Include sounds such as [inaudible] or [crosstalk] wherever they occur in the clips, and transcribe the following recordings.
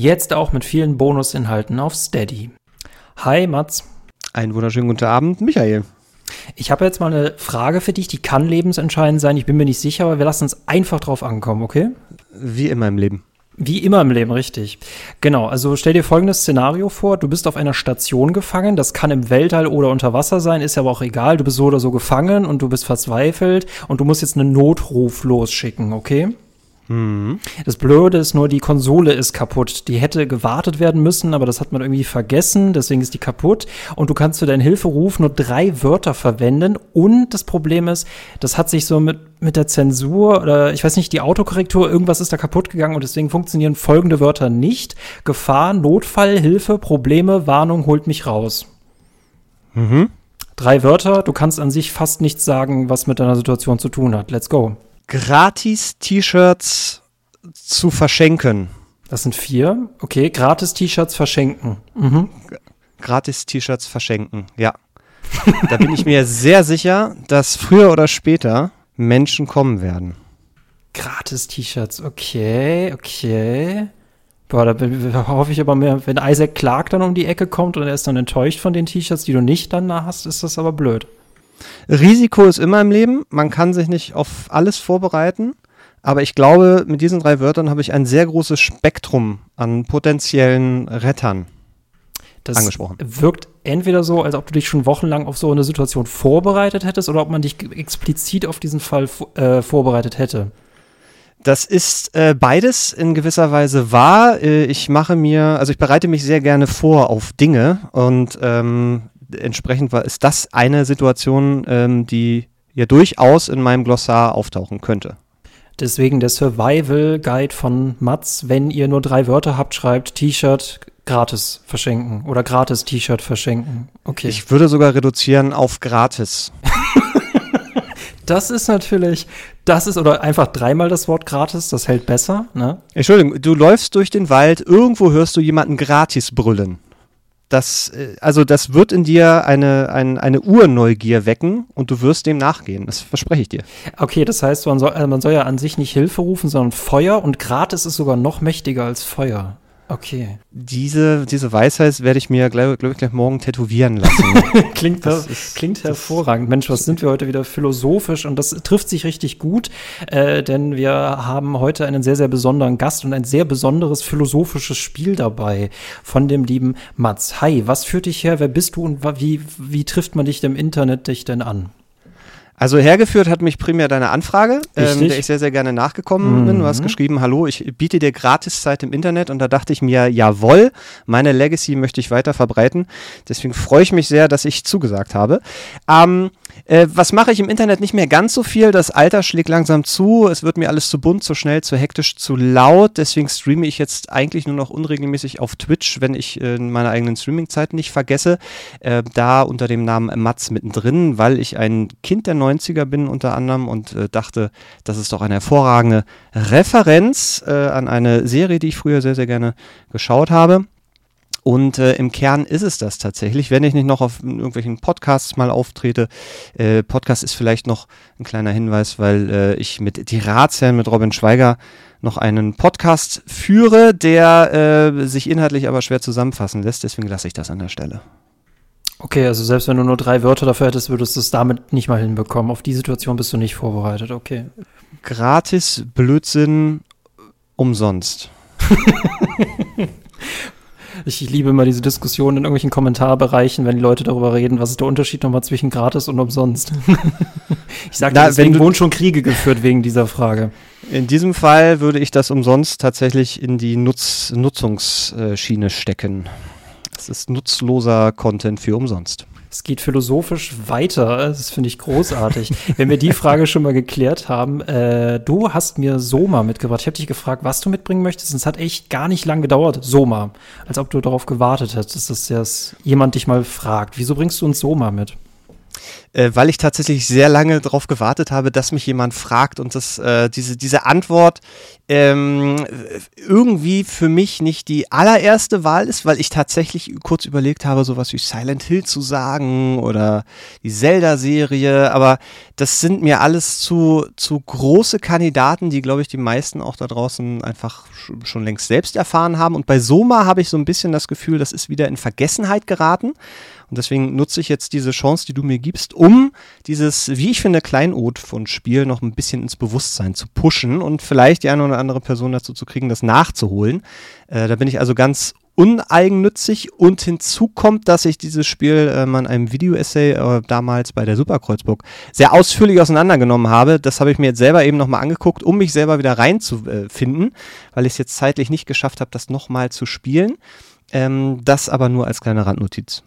Jetzt auch mit vielen Bonusinhalten auf Steady. Hi Mats. Einen wunderschönen guten Abend, Michael. Ich habe jetzt mal eine Frage für dich, die kann lebensentscheidend sein. Ich bin mir nicht sicher, aber wir lassen uns einfach drauf ankommen, okay? Wie immer im Leben. Wie immer im Leben, richtig. Genau, also stell dir folgendes Szenario vor. Du bist auf einer Station gefangen. Das kann im Weltall oder unter Wasser sein, ist aber auch egal. Du bist so oder so gefangen und du bist verzweifelt und du musst jetzt einen Notruf losschicken, okay? Mhm. Das Blöde ist nur, die Konsole ist kaputt. Die hätte gewartet werden müssen, aber das hat man irgendwie vergessen, deswegen ist die kaputt. Und du kannst für deinen Hilferuf nur drei Wörter verwenden. Und das Problem ist, das hat sich so mit, mit der Zensur oder ich weiß nicht, die Autokorrektur, irgendwas ist da kaputt gegangen und deswegen funktionieren folgende Wörter nicht. Gefahr, Notfall, Hilfe, Probleme, Warnung, holt mich raus. Mhm. Drei Wörter, du kannst an sich fast nichts sagen, was mit deiner Situation zu tun hat. Let's go. Gratis T-Shirts zu verschenken. Das sind vier. Okay, gratis T-Shirts verschenken. Mhm. Gratis T-Shirts verschenken, ja. da bin ich mir sehr sicher, dass früher oder später Menschen kommen werden. Gratis T-Shirts, okay, okay. Boah, da bin- hoffe ich aber mehr, wenn Isaac Clark dann um die Ecke kommt und er ist dann enttäuscht von den T-Shirts, die du nicht dann da hast, ist das aber blöd. Risiko ist immer im Leben. Man kann sich nicht auf alles vorbereiten. Aber ich glaube, mit diesen drei Wörtern habe ich ein sehr großes Spektrum an potenziellen Rettern. Das Angesprochen. wirkt entweder so, als ob du dich schon wochenlang auf so eine Situation vorbereitet hättest oder ob man dich explizit auf diesen Fall äh, vorbereitet hätte. Das ist äh, beides in gewisser Weise wahr. Äh, ich mache mir, also ich bereite mich sehr gerne vor auf Dinge und ähm, entsprechend war, ist das eine Situation, ähm, die ja durchaus in meinem Glossar auftauchen könnte. Deswegen der Survival Guide von Mats, wenn ihr nur drei Wörter habt, schreibt T-Shirt gratis verschenken oder gratis T-Shirt verschenken. Okay. Ich würde sogar reduzieren auf gratis. [laughs] das ist natürlich, das ist, oder einfach dreimal das Wort gratis, das hält besser, ne? Entschuldigung, du läufst durch den Wald, irgendwo hörst du jemanden gratis brüllen. Das, äh, also das wird in dir eine, ein, eine Urneugier wecken und du wirst dem nachgehen. Das verspreche ich dir. Okay, das heißt, man soll, äh, man soll ja an sich nicht Hilfe rufen, sondern Feuer und gratis ist sogar noch mächtiger als Feuer. Okay. Diese, diese Weisheit werde ich mir, glaube glaub ich, gleich morgen tätowieren lassen. [laughs] Klingt, Das ist- klingt hervorragend. Mensch, was sind wir heute wieder philosophisch und das trifft sich richtig gut, äh, denn wir haben heute einen sehr, sehr besonderen Gast und ein sehr besonderes philosophisches Spiel dabei von dem lieben Mats. Hi, was führt dich her? Wer bist du und wie, wie trifft man dich im Internet dich denn an? Also hergeführt hat mich primär deine Anfrage, ähm, der ich sehr, sehr gerne nachgekommen bin. Du hast Mhm. geschrieben, hallo, ich biete dir Gratiszeit im Internet und da dachte ich mir, jawohl, meine Legacy möchte ich weiter verbreiten. Deswegen freue ich mich sehr, dass ich zugesagt habe. Ähm, äh, was mache ich im Internet nicht mehr ganz so viel? Das Alter schlägt langsam zu. Es wird mir alles zu bunt, zu schnell, zu hektisch, zu laut. Deswegen streame ich jetzt eigentlich nur noch unregelmäßig auf Twitch, wenn ich äh, meine eigenen Streamingzeiten nicht vergesse. Äh, da unter dem Namen Mats mittendrin, weil ich ein Kind der 90er bin unter anderem und äh, dachte, das ist doch eine hervorragende Referenz äh, an eine Serie, die ich früher sehr, sehr gerne geschaut habe. Und äh, im Kern ist es das tatsächlich, wenn ich nicht noch auf irgendwelchen Podcasts mal auftrete. Äh, Podcast ist vielleicht noch ein kleiner Hinweis, weil äh, ich mit Die Ratsherren mit Robin Schweiger noch einen Podcast führe, der äh, sich inhaltlich aber schwer zusammenfassen lässt. Deswegen lasse ich das an der Stelle. Okay, also selbst wenn du nur drei Wörter dafür hättest, würdest du es damit nicht mal hinbekommen. Auf die Situation bist du nicht vorbereitet, okay. Gratis Blödsinn umsonst. [laughs] Ich liebe immer diese Diskussion in irgendwelchen Kommentarbereichen, wenn die Leute darüber reden, was ist der Unterschied nochmal zwischen gratis und umsonst. [laughs] ich sage, deswegen du- wurden schon Kriege geführt wegen dieser Frage. In diesem Fall würde ich das umsonst tatsächlich in die Nutz Nutzungsschiene stecken. Es ist nutzloser Content für umsonst. Es geht philosophisch weiter. Das finde ich großartig. Wenn wir die Frage schon mal geklärt haben, äh, du hast mir Soma mitgebracht. Ich habe dich gefragt, was du mitbringen möchtest. Es hat echt gar nicht lang gedauert. Soma. Als ob du darauf gewartet hättest, dass das jemand dich mal fragt. Wieso bringst du uns Soma mit? Äh, weil ich tatsächlich sehr lange darauf gewartet habe, dass mich jemand fragt und das, äh, diese, diese Antwort ähm, irgendwie für mich nicht die allererste Wahl ist, weil ich tatsächlich kurz überlegt habe, sowas wie Silent Hill zu sagen oder die Zelda-Serie, aber das sind mir alles zu, zu große Kandidaten, die, glaube ich, die meisten auch da draußen einfach schon längst selbst erfahren haben. Und bei Soma habe ich so ein bisschen das Gefühl, das ist wieder in Vergessenheit geraten. Und deswegen nutze ich jetzt diese Chance, die du mir gibst, um dieses, wie ich finde, Kleinod von Spiel noch ein bisschen ins Bewusstsein zu pushen und vielleicht die eine oder andere Person dazu zu kriegen, das nachzuholen. Äh, da bin ich also ganz uneigennützig und hinzu kommt, dass ich dieses Spiel äh, mal in einem Video-Essay äh, damals bei der Superkreuzburg sehr ausführlich auseinandergenommen habe. Das habe ich mir jetzt selber eben nochmal angeguckt, um mich selber wieder reinzufinden, weil ich es jetzt zeitlich nicht geschafft habe, das nochmal zu spielen. Ähm, das aber nur als kleine Randnotiz.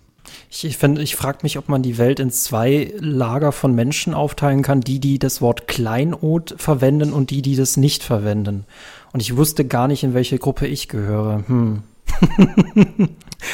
Ich, ich, ich frage mich, ob man die Welt in zwei Lager von Menschen aufteilen kann, die, die das Wort Kleinod verwenden und die, die das nicht verwenden. Und ich wusste gar nicht, in welche Gruppe ich gehöre. Hm. [laughs]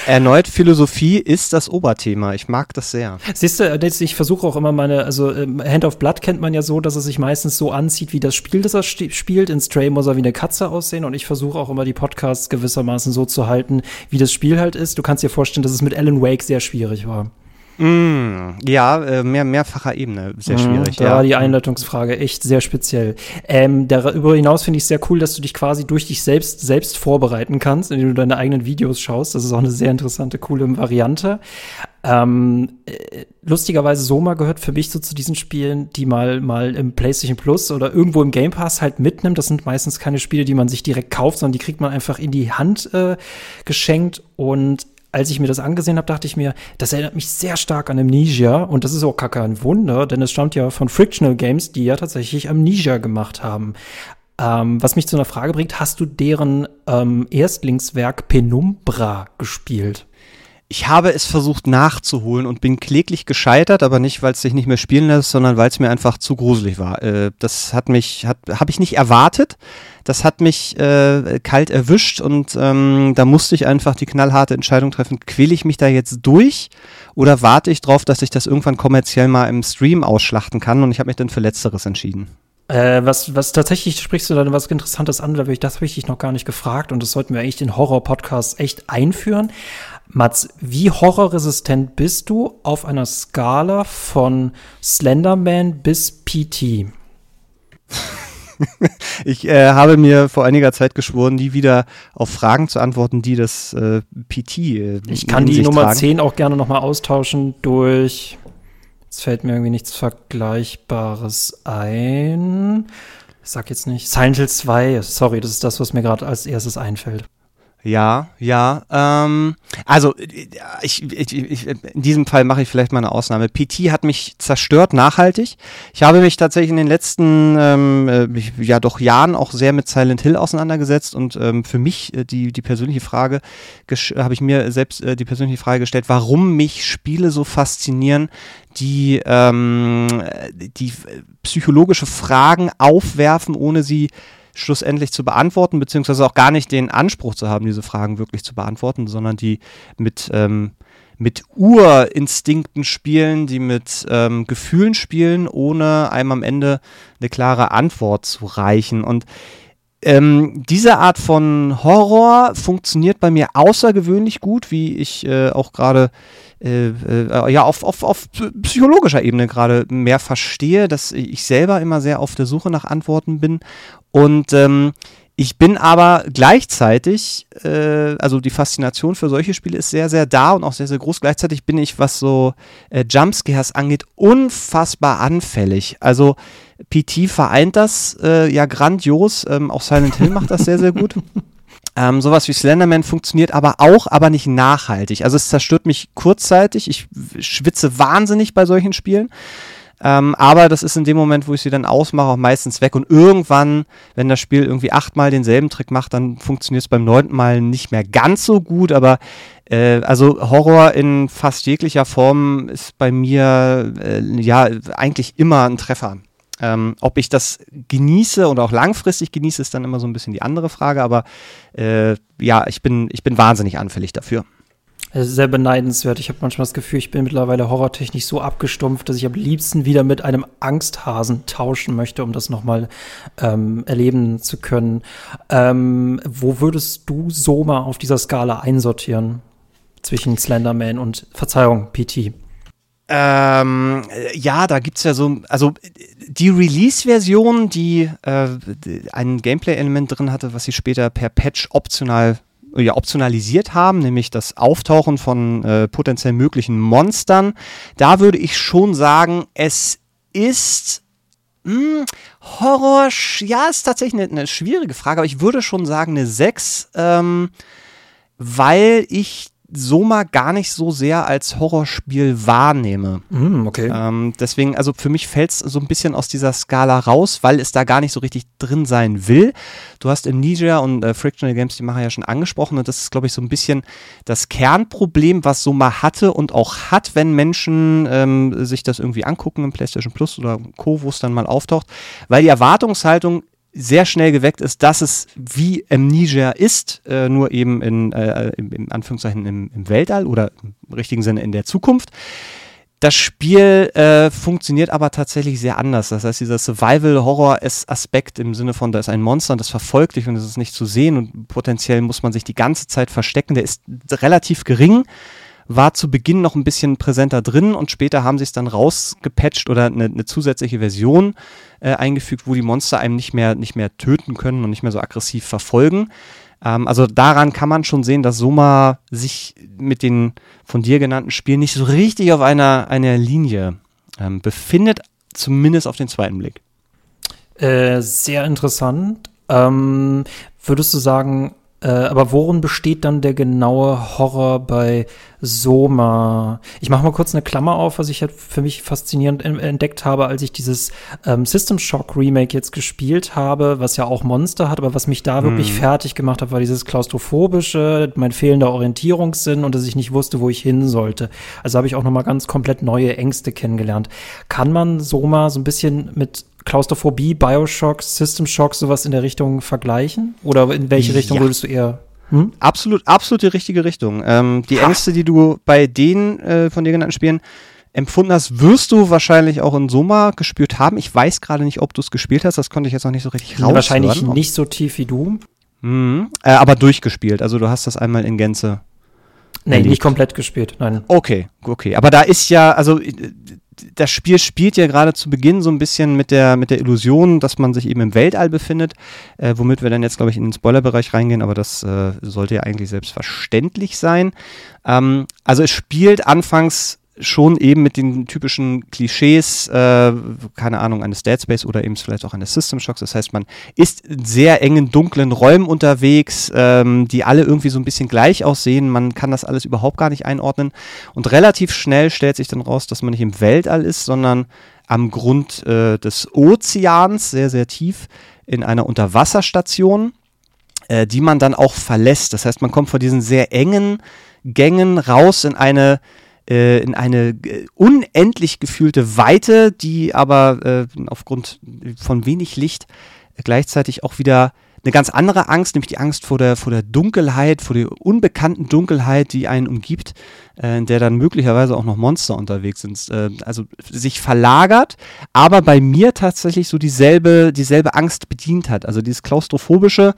Erneut, Philosophie ist das Oberthema. Ich mag das sehr. Siehst du, ich versuche auch immer meine, also ähm, Hand of Blood kennt man ja so, dass er sich meistens so anzieht, wie das Spiel, das er spielt. In Stray muss er wie eine Katze aussehen und ich versuche auch immer die Podcasts gewissermaßen so zu halten, wie das Spiel halt ist. Du kannst dir vorstellen, dass es mit Alan Wake sehr schwierig war. Mm, ja, äh, mehr, mehrfacher Ebene, sehr mm, schwierig. Da ja. war die Einleitungsfrage echt sehr speziell. Ähm, darüber hinaus finde ich sehr cool, dass du dich quasi durch dich selbst, selbst vorbereiten kannst, indem du deine eigenen Videos schaust. Das ist auch eine sehr interessante, coole Variante. Ähm, äh, lustigerweise Soma gehört für mich so zu diesen Spielen, die mal mal im PlayStation Plus oder irgendwo im Game Pass halt mitnimmt. Das sind meistens keine Spiele, die man sich direkt kauft, sondern die kriegt man einfach in die Hand äh, geschenkt und als ich mir das angesehen habe, dachte ich mir, das erinnert mich sehr stark an Amnesia und das ist auch gar kein Wunder, denn es stammt ja von Frictional Games, die ja tatsächlich Amnesia gemacht haben. Ähm, was mich zu einer Frage bringt, hast du deren ähm, Erstlingswerk Penumbra gespielt? Ich habe es versucht nachzuholen und bin kläglich gescheitert, aber nicht, weil es sich nicht mehr spielen lässt, sondern weil es mir einfach zu gruselig war. Äh, das hat mich, hat, habe ich nicht erwartet. Das hat mich äh, kalt erwischt und ähm, da musste ich einfach die knallharte Entscheidung treffen, quäle ich mich da jetzt durch oder warte ich drauf, dass ich das irgendwann kommerziell mal im Stream ausschlachten kann und ich habe mich dann für Letzteres entschieden. Äh, was, was tatsächlich sprichst du da was Interessantes an, das habe ich dich noch gar nicht gefragt und das sollten wir eigentlich den Horror-Podcast echt einführen. Mats, wie horrorresistent bist du auf einer Skala von Slenderman bis PT? [laughs] ich äh, habe mir vor einiger Zeit geschworen, nie wieder auf Fragen zu antworten, die das äh, PT. Äh, ich kann die Nummer tragen. 10 auch gerne nochmal austauschen durch. Es fällt mir irgendwie nichts Vergleichbares ein. Ich sag jetzt nicht. Silent Hill 2, sorry, das ist das, was mir gerade als erstes einfällt. Ja, ja. Ähm, also ich, ich, ich, in diesem Fall mache ich vielleicht mal eine Ausnahme. PT hat mich zerstört nachhaltig. Ich habe mich tatsächlich in den letzten ähm, äh, ja doch Jahren auch sehr mit Silent Hill auseinandergesetzt und ähm, für mich äh, die die persönliche Frage habe ich mir selbst äh, die persönliche Frage gestellt, warum mich Spiele so faszinieren, die ähm, die psychologische Fragen aufwerfen, ohne sie schlussendlich zu beantworten, beziehungsweise auch gar nicht den Anspruch zu haben, diese Fragen wirklich zu beantworten, sondern die mit, ähm, mit Urinstinkten spielen, die mit ähm, Gefühlen spielen, ohne einem am Ende eine klare Antwort zu reichen. Und ähm, diese Art von Horror funktioniert bei mir außergewöhnlich gut, wie ich äh, auch gerade äh, äh, ja auf, auf, auf psychologischer Ebene gerade mehr verstehe, dass ich selber immer sehr auf der Suche nach Antworten bin und ähm, ich bin aber gleichzeitig, äh, also die Faszination für solche Spiele ist sehr, sehr da und auch sehr, sehr groß. Gleichzeitig bin ich, was so äh, Jumpscares angeht, unfassbar anfällig. Also PT vereint das äh, ja grandios. Ähm, auch Silent Hill macht das sehr, sehr gut. [laughs] Ähm, sowas wie Slenderman funktioniert aber auch, aber nicht nachhaltig. Also es zerstört mich kurzzeitig. Ich schwitze wahnsinnig bei solchen Spielen. Ähm, aber das ist in dem Moment, wo ich sie dann ausmache, auch meistens weg. Und irgendwann, wenn das Spiel irgendwie achtmal denselben Trick macht, dann funktioniert es beim neunten Mal nicht mehr ganz so gut. Aber äh, also Horror in fast jeglicher Form ist bei mir äh, ja eigentlich immer ein Treffer. Ähm, ob ich das genieße und auch langfristig genieße, ist dann immer so ein bisschen die andere Frage. Aber äh, ja, ich bin, ich bin wahnsinnig anfällig dafür. Sehr beneidenswert. Ich habe manchmal das Gefühl, ich bin mittlerweile horrortechnisch so abgestumpft, dass ich am liebsten wieder mit einem Angsthasen tauschen möchte, um das nochmal ähm, erleben zu können. Ähm, wo würdest du Soma auf dieser Skala einsortieren? Zwischen Slenderman und, Verzeihung, PT. Ähm, ja, da gibt's ja so, also die Release-Version, die äh, ein Gameplay-Element drin hatte, was sie später per Patch optional ja, optionalisiert haben, nämlich das Auftauchen von äh, potenziell möglichen Monstern. Da würde ich schon sagen, es ist mh, hm, Horror, ja, ist tatsächlich eine, eine, schwierige Frage, aber ich würde schon sagen eine 6, ähm, weil ich Soma gar nicht so sehr als Horrorspiel wahrnehme. Mm, okay. Ähm, deswegen, also für mich fällt es so ein bisschen aus dieser Skala raus, weil es da gar nicht so richtig drin sein will. Du hast Amnesia und äh, Frictional Games, die machen ja schon angesprochen und das ist, glaube ich, so ein bisschen das Kernproblem, was Soma hatte und auch hat, wenn Menschen ähm, sich das irgendwie angucken im PlayStation Plus oder Co., wo es dann mal auftaucht, weil die Erwartungshaltung sehr schnell geweckt ist, dass es wie Amnesia ist, äh, nur eben in, äh, im, im, Anführungszeichen im, im, Weltall oder im richtigen Sinne in der Zukunft. Das Spiel äh, funktioniert aber tatsächlich sehr anders. Das heißt, dieser Survival-Horror-Aspekt im Sinne von, da ist ein Monster und das verfolgt dich und es ist nicht zu sehen und potenziell muss man sich die ganze Zeit verstecken, der ist relativ gering war zu Beginn noch ein bisschen präsenter drin und später haben sie es dann rausgepatcht oder eine, eine zusätzliche Version äh, eingefügt, wo die Monster einem nicht mehr, nicht mehr töten können und nicht mehr so aggressiv verfolgen. Ähm, also daran kann man schon sehen, dass Soma sich mit den von dir genannten Spielen nicht so richtig auf einer, einer Linie ähm, befindet, zumindest auf den zweiten Blick. Äh, sehr interessant. Ähm, würdest du sagen, äh, aber worin besteht dann der genaue Horror bei Soma? Ich mache mal kurz eine Klammer auf, was ich halt für mich faszinierend entdeckt habe, als ich dieses ähm, System Shock Remake jetzt gespielt habe, was ja auch Monster hat, aber was mich da wirklich mhm. fertig gemacht hat, war dieses klaustrophobische, mein fehlender Orientierungssinn und dass ich nicht wusste, wo ich hin sollte. Also habe ich auch noch mal ganz komplett neue Ängste kennengelernt. Kann man Soma so ein bisschen mit Klaustrophobie, Bioshock, System Shock, sowas in der Richtung vergleichen? Oder in welche Richtung ja. würdest du eher hm? Absolut, absolut die richtige Richtung. Ähm, die ha. Ängste, die du bei den äh, von dir genannten Spielen empfunden hast, wirst du wahrscheinlich auch in Soma gespürt haben. Ich weiß gerade nicht, ob du es gespielt hast. Das konnte ich jetzt noch nicht so richtig raushören. Wahrscheinlich nicht so tief wie du. Mhm. Äh, aber durchgespielt. Also du hast das einmal in Gänze. Nee, erlebt. nicht komplett gespielt, nein. Okay, okay. Aber da ist ja, also äh, das Spiel spielt ja gerade zu Beginn so ein bisschen mit der, mit der Illusion, dass man sich eben im Weltall befindet, äh, womit wir dann jetzt, glaube ich, in den Spoilerbereich reingehen, aber das äh, sollte ja eigentlich selbstverständlich sein. Ähm, also es spielt anfangs schon eben mit den typischen Klischees, äh, keine Ahnung, eines Dead Space oder eben vielleicht auch eines System Shocks. Das heißt, man ist in sehr engen, dunklen Räumen unterwegs, ähm, die alle irgendwie so ein bisschen gleich aussehen. Man kann das alles überhaupt gar nicht einordnen. Und relativ schnell stellt sich dann raus, dass man nicht im Weltall ist, sondern am Grund äh, des Ozeans, sehr, sehr tief, in einer Unterwasserstation, äh, die man dann auch verlässt. Das heißt, man kommt vor diesen sehr engen Gängen raus in eine äh, in eine äh, unendlich gefühlte Weite, die aber äh, aufgrund von wenig Licht gleichzeitig auch wieder eine ganz andere Angst, nämlich die Angst vor der, vor der Dunkelheit, vor der unbekannten Dunkelheit, die einen umgibt, äh, in der dann möglicherweise auch noch Monster unterwegs sind. Äh, also sich verlagert, aber bei mir tatsächlich so dieselbe, dieselbe Angst bedient hat. Also dieses klaustrophobische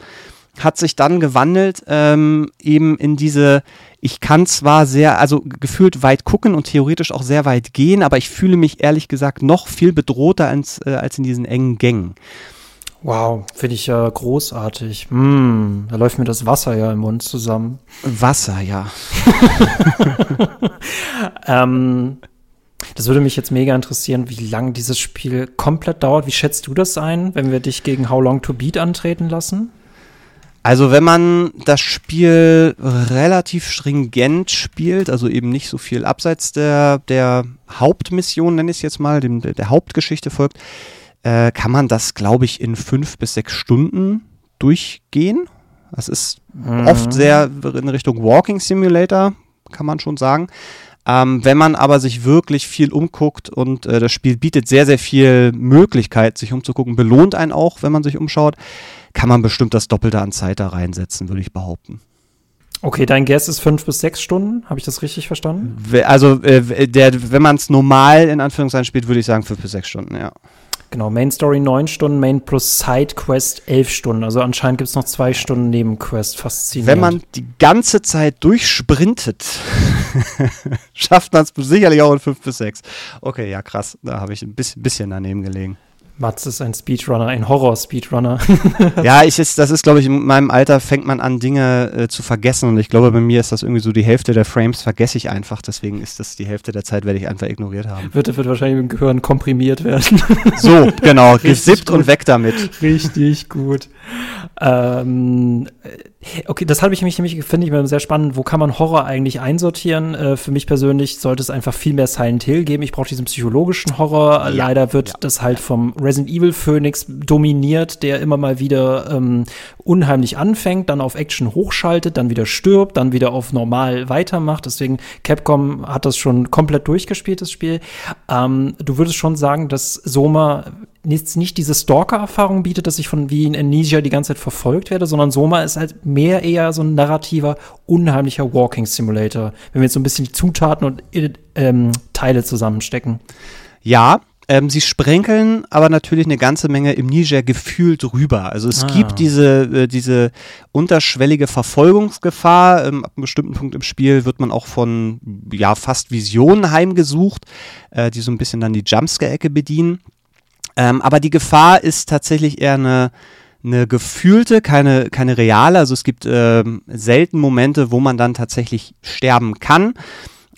hat sich dann gewandelt ähm, eben in diese, ich kann zwar sehr, also gefühlt weit gucken und theoretisch auch sehr weit gehen, aber ich fühle mich ehrlich gesagt noch viel bedrohter als, äh, als in diesen engen Gängen. Wow, finde ich ja großartig. Mm, da läuft mir das Wasser ja im Mund zusammen. Wasser, ja. [laughs] ähm, das würde mich jetzt mega interessieren, wie lange dieses Spiel komplett dauert. Wie schätzt du das ein, wenn wir dich gegen How Long to Beat antreten lassen? Also wenn man das Spiel relativ stringent spielt, also eben nicht so viel abseits der, der Hauptmission, nenne ich es jetzt mal, dem, der Hauptgeschichte folgt, äh, kann man das, glaube ich, in fünf bis sechs Stunden durchgehen. Das ist mhm. oft sehr in Richtung Walking Simulator, kann man schon sagen. Ähm, wenn man aber sich wirklich viel umguckt und äh, das Spiel bietet sehr, sehr viel Möglichkeit, sich umzugucken, belohnt einen auch, wenn man sich umschaut, kann man bestimmt das Doppelte an Zeit da reinsetzen, würde ich behaupten. Okay, dein Guess ist fünf bis sechs Stunden. Habe ich das richtig verstanden? Also, äh, der, wenn man es normal in Anführungszeichen spielt, würde ich sagen fünf bis sechs Stunden, ja. Genau, Main Story neun Stunden, Main plus Side Quest elf Stunden. Also anscheinend gibt es noch zwei Stunden Nebenquest. Faszinierend. Wenn man die ganze Zeit durchsprintet, [laughs] schafft man es sicherlich auch in fünf bis sechs. Okay, ja, krass. Da habe ich ein bisschen, bisschen daneben gelegen. Mats ist ein Speedrunner, ein Horror-Speedrunner. [laughs] ja, ich ist, das ist, glaube ich, in meinem Alter fängt man an, Dinge äh, zu vergessen. Und ich glaube, bei mir ist das irgendwie so die Hälfte der Frames vergesse ich einfach. Deswegen ist das die Hälfte der Zeit, werde ich einfach ignoriert haben. Wird, wird wahrscheinlich im Gehirn komprimiert werden. [laughs] so, genau. [laughs] Gesippt und weg damit. Richtig gut. Ähm, Okay, das habe ich mich nämlich, finde ich, sehr spannend. Wo kann man Horror eigentlich einsortieren? Äh, für mich persönlich sollte es einfach viel mehr Silent Hill geben. Ich brauche diesen psychologischen Horror. Ja, Leider wird ja. das halt vom Resident Evil Phoenix dominiert, der immer mal wieder ähm, unheimlich anfängt, dann auf Action hochschaltet, dann wieder stirbt, dann wieder auf normal weitermacht. Deswegen, Capcom hat das schon komplett durchgespielt, das Spiel. Ähm, du würdest schon sagen, dass Soma nicht, nicht diese Stalker-Erfahrung bietet, dass ich von wie in Amnesia die ganze Zeit verfolgt werde, sondern Soma ist halt mehr eher so ein narrativer, unheimlicher Walking Simulator, wenn wir jetzt so ein bisschen die Zutaten und ähm, Teile zusammenstecken. Ja, ähm, sie sprenkeln aber natürlich eine ganze Menge im Niger gefühlt rüber. Also es ah. gibt diese, äh, diese unterschwellige Verfolgungsgefahr. Ähm, ab einem bestimmten Punkt im Spiel wird man auch von ja fast Visionen heimgesucht, äh, die so ein bisschen dann die Jumpscare-Ecke bedienen. Ähm, aber die Gefahr ist tatsächlich eher eine, eine gefühlte, keine, keine reale. Also es gibt äh, selten Momente, wo man dann tatsächlich sterben kann.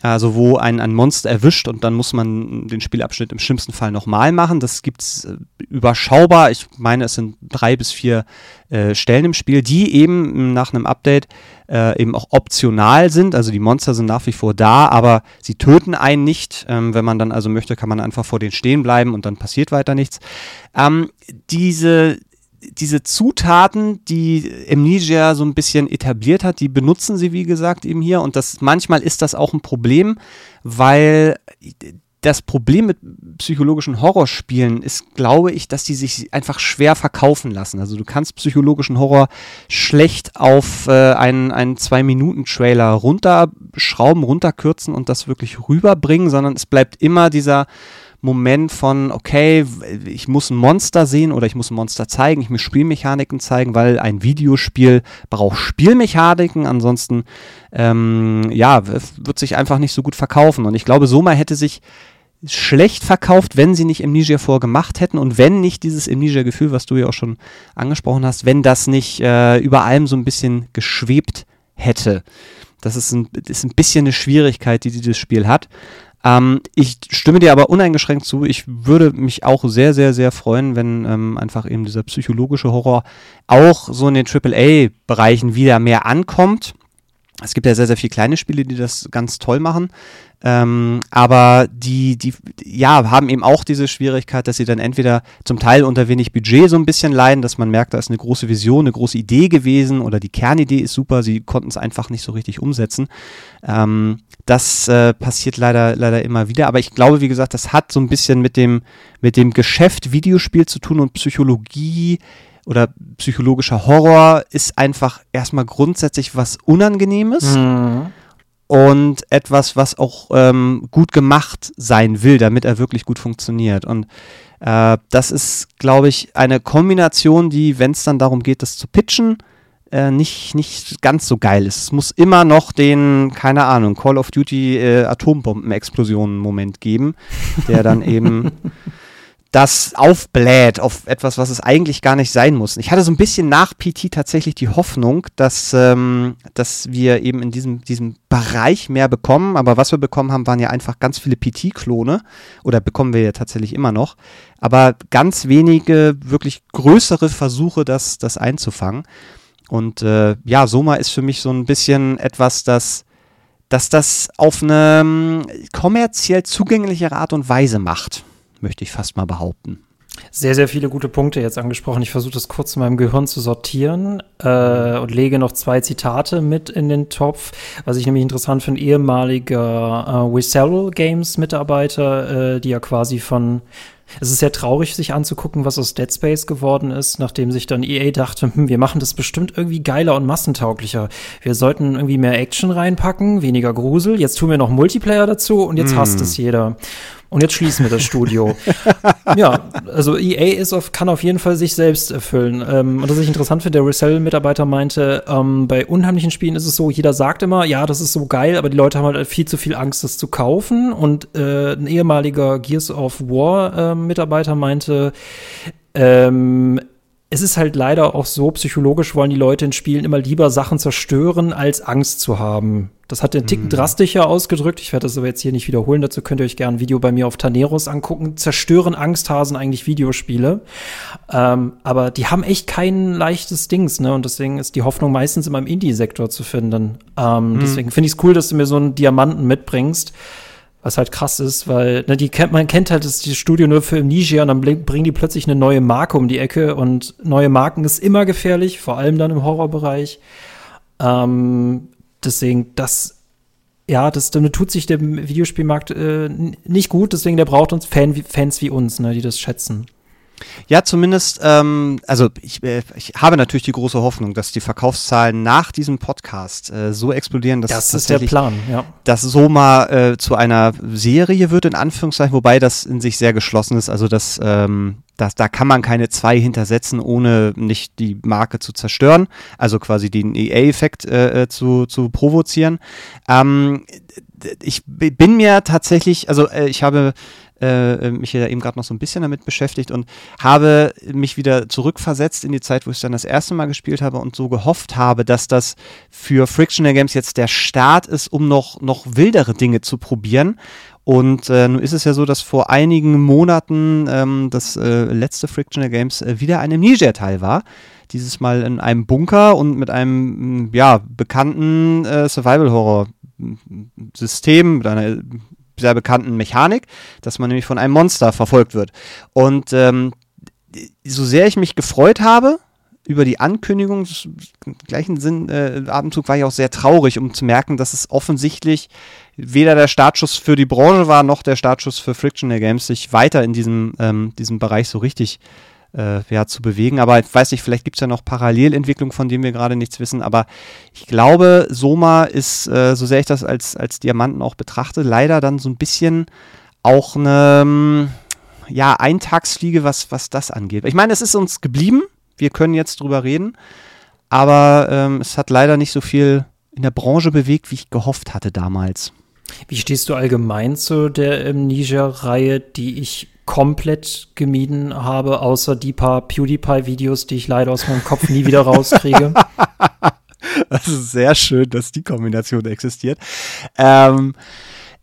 Also wo ein, ein Monster erwischt und dann muss man den Spielabschnitt im schlimmsten Fall nochmal machen. Das gibt's äh, überschaubar. Ich meine, es sind drei bis vier äh, Stellen im Spiel, die eben nach einem Update äh, eben auch optional sind. Also die Monster sind nach wie vor da, aber sie töten einen nicht. Ähm, wenn man dann also möchte, kann man einfach vor denen stehen bleiben und dann passiert weiter nichts. Ähm, diese diese Zutaten, die Amnesia so ein bisschen etabliert hat, die benutzen sie, wie gesagt, eben hier. Und das manchmal ist das auch ein Problem, weil das Problem mit psychologischen Horrorspielen ist, glaube ich, dass die sich einfach schwer verkaufen lassen. Also du kannst psychologischen Horror schlecht auf äh, einen, einen Zwei-Minuten-Trailer runterschrauben, runterkürzen und das wirklich rüberbringen, sondern es bleibt immer dieser Moment von, okay, ich muss ein Monster sehen oder ich muss ein Monster zeigen, ich muss Spielmechaniken zeigen, weil ein Videospiel braucht Spielmechaniken, ansonsten ähm, ja, wird sich einfach nicht so gut verkaufen. Und ich glaube, Soma hätte sich schlecht verkauft, wenn sie nicht Amnesia vorgemacht hätten und wenn nicht dieses Amnesia-Gefühl, was du ja auch schon angesprochen hast, wenn das nicht äh, über allem so ein bisschen geschwebt hätte. Das ist ein, ist ein bisschen eine Schwierigkeit, die dieses Spiel hat. Ähm, ich stimme dir aber uneingeschränkt zu. Ich würde mich auch sehr, sehr, sehr freuen, wenn ähm, einfach eben dieser psychologische Horror auch so in den AAA-Bereichen wieder mehr ankommt. Es gibt ja sehr, sehr viele kleine Spiele, die das ganz toll machen. Ähm, aber die, die, ja, haben eben auch diese Schwierigkeit, dass sie dann entweder zum Teil unter wenig Budget so ein bisschen leiden, dass man merkt, da ist eine große Vision, eine große Idee gewesen oder die Kernidee ist super, sie konnten es einfach nicht so richtig umsetzen. Ähm, das äh, passiert leider, leider immer wieder. Aber ich glaube, wie gesagt, das hat so ein bisschen mit dem, mit dem Geschäft Videospiel zu tun und Psychologie oder psychologischer Horror ist einfach erstmal grundsätzlich was Unangenehmes. Mhm. Und etwas, was auch ähm, gut gemacht sein will, damit er wirklich gut funktioniert. Und äh, das ist, glaube ich, eine Kombination, die, wenn es dann darum geht, das zu pitchen, äh, nicht, nicht ganz so geil ist. Es muss immer noch den, keine Ahnung, Call of Duty äh, Atombomben-Explosionen-Moment geben, der dann eben [laughs] das aufbläht auf etwas, was es eigentlich gar nicht sein muss. Ich hatte so ein bisschen nach PT tatsächlich die Hoffnung, dass, ähm, dass wir eben in diesem, diesem Bereich mehr bekommen. Aber was wir bekommen haben, waren ja einfach ganz viele PT-Klone. Oder bekommen wir ja tatsächlich immer noch. Aber ganz wenige wirklich größere Versuche, das, das einzufangen. Und äh, ja, Soma ist für mich so ein bisschen etwas, das dass das auf eine ähm, kommerziell zugängliche Art und Weise macht möchte ich fast mal behaupten. Sehr, sehr viele gute Punkte jetzt angesprochen. Ich versuche das kurz in meinem Gehirn zu sortieren äh, und lege noch zwei Zitate mit in den Topf. Was ich nämlich interessant finde, ehemaliger äh, Whistle Games Mitarbeiter, äh, die ja quasi von Es ist sehr traurig, sich anzugucken, was aus Dead Space geworden ist, nachdem sich dann EA dachte, hm, wir machen das bestimmt irgendwie geiler und massentauglicher. Wir sollten irgendwie mehr Action reinpacken, weniger Grusel. Jetzt tun wir noch Multiplayer dazu und jetzt mm. hasst es jeder. Und jetzt schließen wir das Studio. [laughs] ja, also EA ist auf, kann auf jeden Fall sich selbst erfüllen. Ähm, und was ich interessant finde, der Resell-Mitarbeiter meinte, ähm, bei unheimlichen Spielen ist es so, jeder sagt immer, ja, das ist so geil, aber die Leute haben halt viel zu viel Angst, das zu kaufen. Und äh, ein ehemaliger Gears of War-Mitarbeiter äh, meinte, ähm, es ist halt leider auch so, psychologisch wollen die Leute in Spielen immer lieber Sachen zerstören, als Angst zu haben. Das hat den Ticken mhm. drastischer ausgedrückt. Ich werde das aber jetzt hier nicht wiederholen. Dazu könnt ihr euch gerne ein Video bei mir auf Taneros angucken. Zerstören Angsthasen eigentlich Videospiele. Ähm, aber die haben echt kein leichtes Dings, ne? Und deswegen ist die Hoffnung meistens immer im Indie-Sektor zu finden. Ähm, mhm. Deswegen finde ich es cool, dass du mir so einen Diamanten mitbringst. Was halt krass ist, weil ne, die kennt, man kennt halt das die Studio nur für Niger und dann bringen die plötzlich eine neue Marke um die Ecke und neue Marken ist immer gefährlich, vor allem dann im Horrorbereich. Ähm, deswegen, das, ja, das damit tut sich dem Videospielmarkt äh, nicht gut, deswegen der braucht uns Fan, Fans wie uns, ne, die das schätzen. Ja, zumindest, ähm, also ich, äh, ich habe natürlich die große Hoffnung, dass die Verkaufszahlen nach diesem Podcast äh, so explodieren, dass das ist der Plan, ja. dass Soma äh, zu einer Serie wird, in Anführungszeichen, wobei das in sich sehr geschlossen ist. Also das, ähm, das, da kann man keine zwei hintersetzen, ohne nicht die Marke zu zerstören, also quasi den EA-Effekt äh, äh, zu, zu provozieren. Ähm, ich bin mir tatsächlich, also äh, ich habe äh, mich ja eben gerade noch so ein bisschen damit beschäftigt und habe mich wieder zurückversetzt in die Zeit, wo ich dann das erste Mal gespielt habe und so gehofft habe, dass das für Frictional Games jetzt der Start ist, um noch, noch wildere Dinge zu probieren. Und äh, nun ist es ja so, dass vor einigen Monaten ähm, das äh, letzte Frictional Games äh, wieder ein Amnesia-Teil war. Dieses Mal in einem Bunker und mit einem ja, bekannten äh, Survival-Horror-System, mit einer sehr bekannten Mechanik, dass man nämlich von einem Monster verfolgt wird. Und ähm, so sehr ich mich gefreut habe über die Ankündigung, im gleichen Sinn, äh, Abendzug war ich auch sehr traurig, um zu merken, dass es offensichtlich weder der Startschuss für die Branche war, noch der Startschuss für Frictional Games, sich weiter in diesem, ähm, diesem Bereich so richtig äh, ja, zu bewegen. Aber ich weiß nicht, vielleicht gibt es ja noch Parallelentwicklungen, von denen wir gerade nichts wissen. Aber ich glaube, Soma ist, äh, so sehr ich das als, als Diamanten auch betrachte, leider dann so ein bisschen auch eine ähm, ja, Eintagsfliege, was, was das angeht. Ich meine, es ist uns geblieben. Wir können jetzt drüber reden. Aber ähm, es hat leider nicht so viel in der Branche bewegt, wie ich gehofft hatte damals. Wie stehst du allgemein zu der Amnesia-Reihe, die ich komplett gemieden habe, außer die paar PewDiePie-Videos, die ich leider aus meinem Kopf nie wieder rauskriege. [laughs] das ist sehr schön, dass die Kombination existiert. Ähm,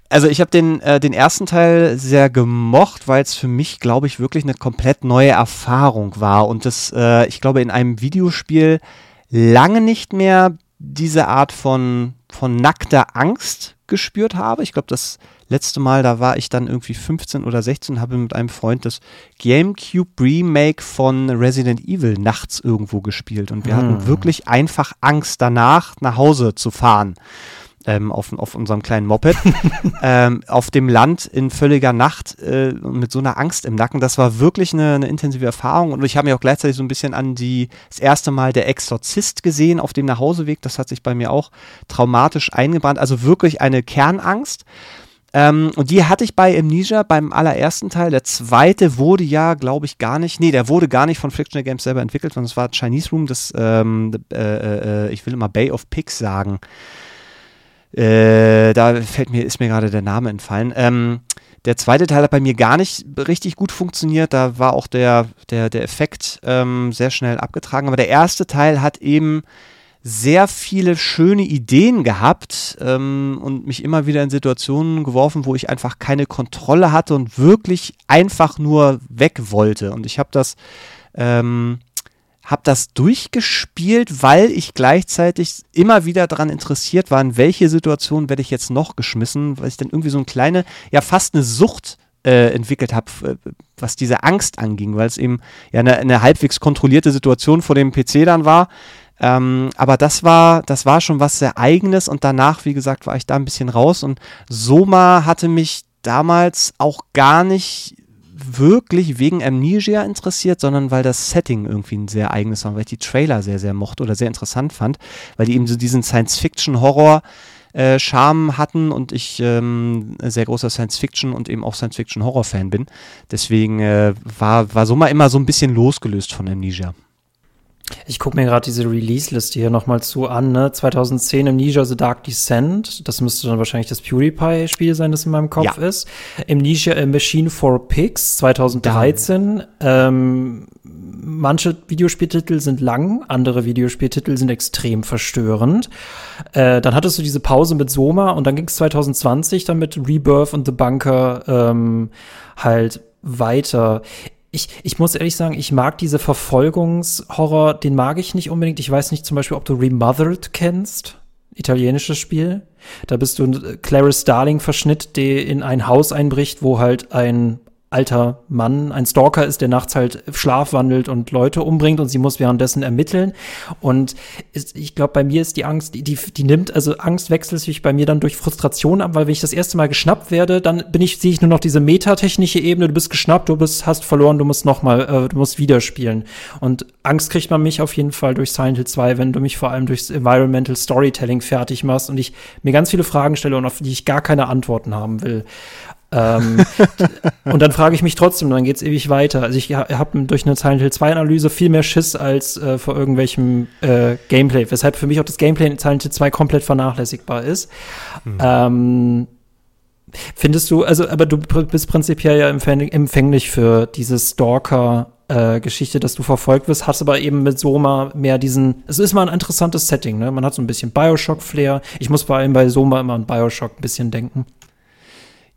also ich habe den, äh, den ersten Teil sehr gemocht, weil es für mich, glaube ich, wirklich eine komplett neue Erfahrung war. Und das, äh, ich glaube, in einem Videospiel lange nicht mehr diese Art von, von nackter Angst gespürt habe. Ich glaube, das letzte Mal, da war ich dann irgendwie 15 oder 16, habe mit einem Freund das GameCube Remake von Resident Evil nachts irgendwo gespielt. Und wir hm. hatten wirklich einfach Angst danach, nach Hause zu fahren ähm, auf, auf unserem kleinen Moped, [laughs] ähm, auf dem Land in völliger Nacht äh, mit so einer Angst im Nacken. Das war wirklich eine, eine intensive Erfahrung und ich habe mich auch gleichzeitig so ein bisschen an die, das erste Mal der Exorzist gesehen auf dem Nachhauseweg. Das hat sich bei mir auch traumatisch eingebrannt. Also wirklich eine Kernangst. Ähm, und die hatte ich bei Amnesia beim allerersten Teil. Der zweite wurde ja, glaube ich, gar nicht, nee, der wurde gar nicht von Frictional Games selber entwickelt, sondern es war Chinese Room, das, ähm, äh, äh, ich will immer Bay of Pigs sagen. Äh, da fällt mir, ist mir gerade der Name entfallen. Ähm, der zweite Teil hat bei mir gar nicht richtig gut funktioniert. Da war auch der, der, der Effekt ähm, sehr schnell abgetragen. Aber der erste Teil hat eben sehr viele schöne Ideen gehabt ähm, und mich immer wieder in Situationen geworfen, wo ich einfach keine Kontrolle hatte und wirklich einfach nur weg wollte. Und ich habe das ähm, habe das durchgespielt, weil ich gleichzeitig immer wieder daran interessiert war, in welche Situation werde ich jetzt noch geschmissen, weil ich dann irgendwie so eine kleine, ja fast eine Sucht äh, entwickelt habe, äh, was diese Angst anging, weil es eben ja eine, eine, halbwegs kontrollierte Situation vor dem PC dann war. Ähm, aber das war, das war schon was sehr Eigenes und danach, wie gesagt, war ich da ein bisschen raus und Soma hatte mich damals auch gar nicht wirklich wegen Amnesia interessiert, sondern weil das Setting irgendwie ein sehr eigenes war, weil ich die Trailer sehr, sehr mochte oder sehr interessant fand, weil die eben so diesen Science-Fiction-Horror äh, Charme hatten und ich ähm, sehr großer Science-Fiction und eben auch Science-Fiction-Horror-Fan bin. Deswegen äh, war, war so mal immer so ein bisschen losgelöst von Amnesia. Ich gucke mir gerade diese Release-Liste hier nochmal zu an. Ne? 2010 Amnesia The Dark Descent. Das müsste dann wahrscheinlich das PewDiePie-Spiel sein, das in meinem Kopf ja. ist. Amnesia A Machine for Pigs 2013. Ähm, manche Videospieltitel sind lang, andere Videospieltitel sind extrem verstörend. Äh, dann hattest du diese Pause mit Soma und dann ging es 2020 dann mit Rebirth und The Bunker ähm, halt weiter ich, ich muss ehrlich sagen, ich mag diese Verfolgungshorror, den mag ich nicht unbedingt. Ich weiß nicht zum Beispiel, ob du Remothered kennst. Italienisches Spiel. Da bist du ein Clarice Starling-Verschnitt, der in ein Haus einbricht, wo halt ein alter Mann ein Stalker ist, der nachts halt schlafwandelt und Leute umbringt und sie muss währenddessen ermitteln. Und ist, ich glaube, bei mir ist die Angst, die, die, die nimmt, also Angst wechselt sich bei mir dann durch Frustration ab, weil wenn ich das erste Mal geschnappt werde, dann bin ich, sehe ich nur noch diese metatechnische Ebene, du bist geschnappt, du bist, hast verloren, du musst nochmal, äh, du musst wieder spielen. Und Angst kriegt man mich auf jeden Fall durch Silent Hill 2, wenn du mich vor allem durchs Environmental Storytelling fertig machst und ich mir ganz viele Fragen stelle und auf die ich gar keine Antworten haben will ähm, [laughs] und dann frage ich mich trotzdem, dann geht's ewig weiter. Also ich habe durch eine Silent Hill 2 Analyse viel mehr Schiss als äh, vor irgendwelchem äh, Gameplay, weshalb für mich auch das Gameplay in Silent Hill 2 komplett vernachlässigbar ist. Mhm. Ähm, findest du, also, aber du bist prinzipiell ja empfänglich für diese Stalker äh, Geschichte, dass du verfolgt wirst, hast aber eben mit Soma mehr diesen, es ist mal ein interessantes Setting, ne? Man hat so ein bisschen Bioshock-Flair. Ich muss vor allem bei Soma immer an Bioshock ein bisschen denken.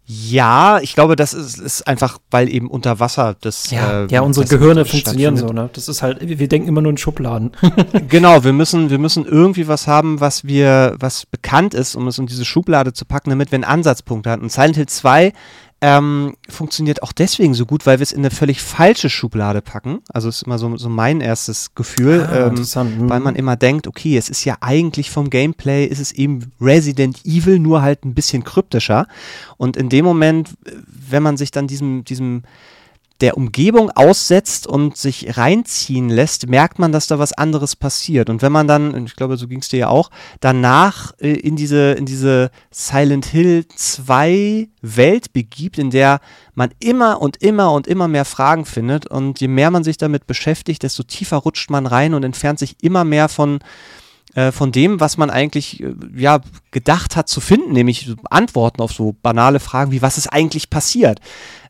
Ja, ich glaube, das ist, ist einfach, weil eben unter Wasser das. Ja, äh, ja unsere Gehirne funktionieren so, ne? Das ist halt, wir denken immer nur in Schubladen. [laughs] genau, wir müssen, wir müssen irgendwie was haben, was wir, was bekannt ist, um es in diese Schublade zu packen, damit wir einen Ansatzpunkt haben. Und Silent Hill 2 ähm, funktioniert auch deswegen so gut, weil wir es in eine völlig falsche Schublade packen. Also ist immer so, so mein erstes Gefühl, ah, ähm, mhm. weil man immer denkt, okay, es ist ja eigentlich vom Gameplay, ist es eben Resident Evil, nur halt ein bisschen kryptischer. Und in dem Moment, wenn man sich dann diesem, diesem der Umgebung aussetzt und sich reinziehen lässt, merkt man, dass da was anderes passiert. Und wenn man dann, ich glaube, so ging es dir ja auch, danach äh, in diese, in diese Silent Hill 2 Welt begibt, in der man immer und immer und immer mehr Fragen findet und je mehr man sich damit beschäftigt, desto tiefer rutscht man rein und entfernt sich immer mehr von äh, von dem, was man eigentlich äh, ja gedacht hat zu finden, nämlich Antworten auf so banale Fragen wie was ist eigentlich passiert.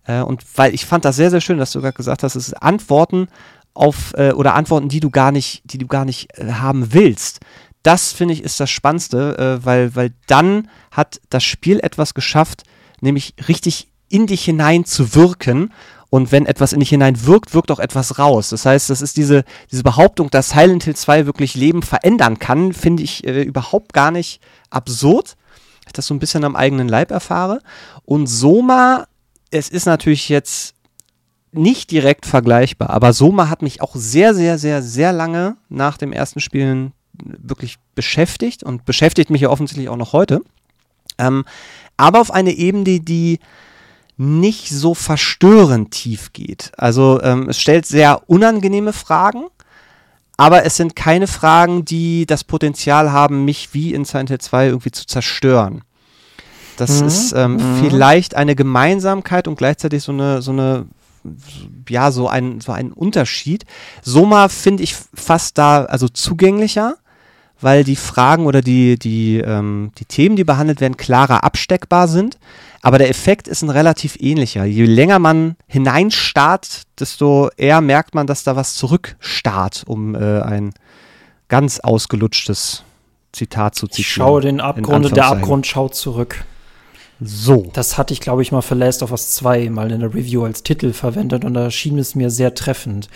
Äh, und weil ich fand das sehr, sehr schön, dass du gerade gesagt hast, es ist Antworten auf äh, oder Antworten, die du gar nicht, die du gar nicht äh, haben willst. Das finde ich ist das Spannendste, äh, weil, weil dann hat das Spiel etwas geschafft, nämlich richtig in dich hinein zu wirken und wenn etwas in dich hinein wirkt, wirkt auch etwas raus. Das heißt, das ist diese, diese Behauptung, dass Silent Hill 2 wirklich Leben verändern kann, finde ich äh, überhaupt gar nicht absurd. Ich das so ein bisschen am eigenen Leib erfahre. Und Soma es ist natürlich jetzt nicht direkt vergleichbar, aber Soma hat mich auch sehr, sehr, sehr, sehr lange nach dem ersten Spielen wirklich beschäftigt und beschäftigt mich ja offensichtlich auch noch heute. Ähm, aber auf eine Ebene, die nicht so verstörend tief geht. Also ähm, es stellt sehr unangenehme Fragen, aber es sind keine Fragen, die das Potenzial haben, mich wie in Silent Hill 2 irgendwie zu zerstören. Das mhm. ist ähm, mhm. vielleicht eine Gemeinsamkeit und gleichzeitig so eine, so eine, ja, so ein, so ein Unterschied. Soma finde ich fast da, also zugänglicher, weil die Fragen oder die, die, ähm, die Themen, die behandelt werden, klarer absteckbar sind. Aber der Effekt ist ein relativ ähnlicher. Je länger man hineinstarrt, desto eher merkt man, dass da was zurückstarrt, um äh, ein ganz ausgelutschtes Zitat zu zitieren. Ich schaue den Abgrund und der Abgrund schaut zurück. So. Das hatte ich, glaube ich, mal für Last of Us 2 mal in der Review als Titel verwendet und da schien es mir sehr treffend.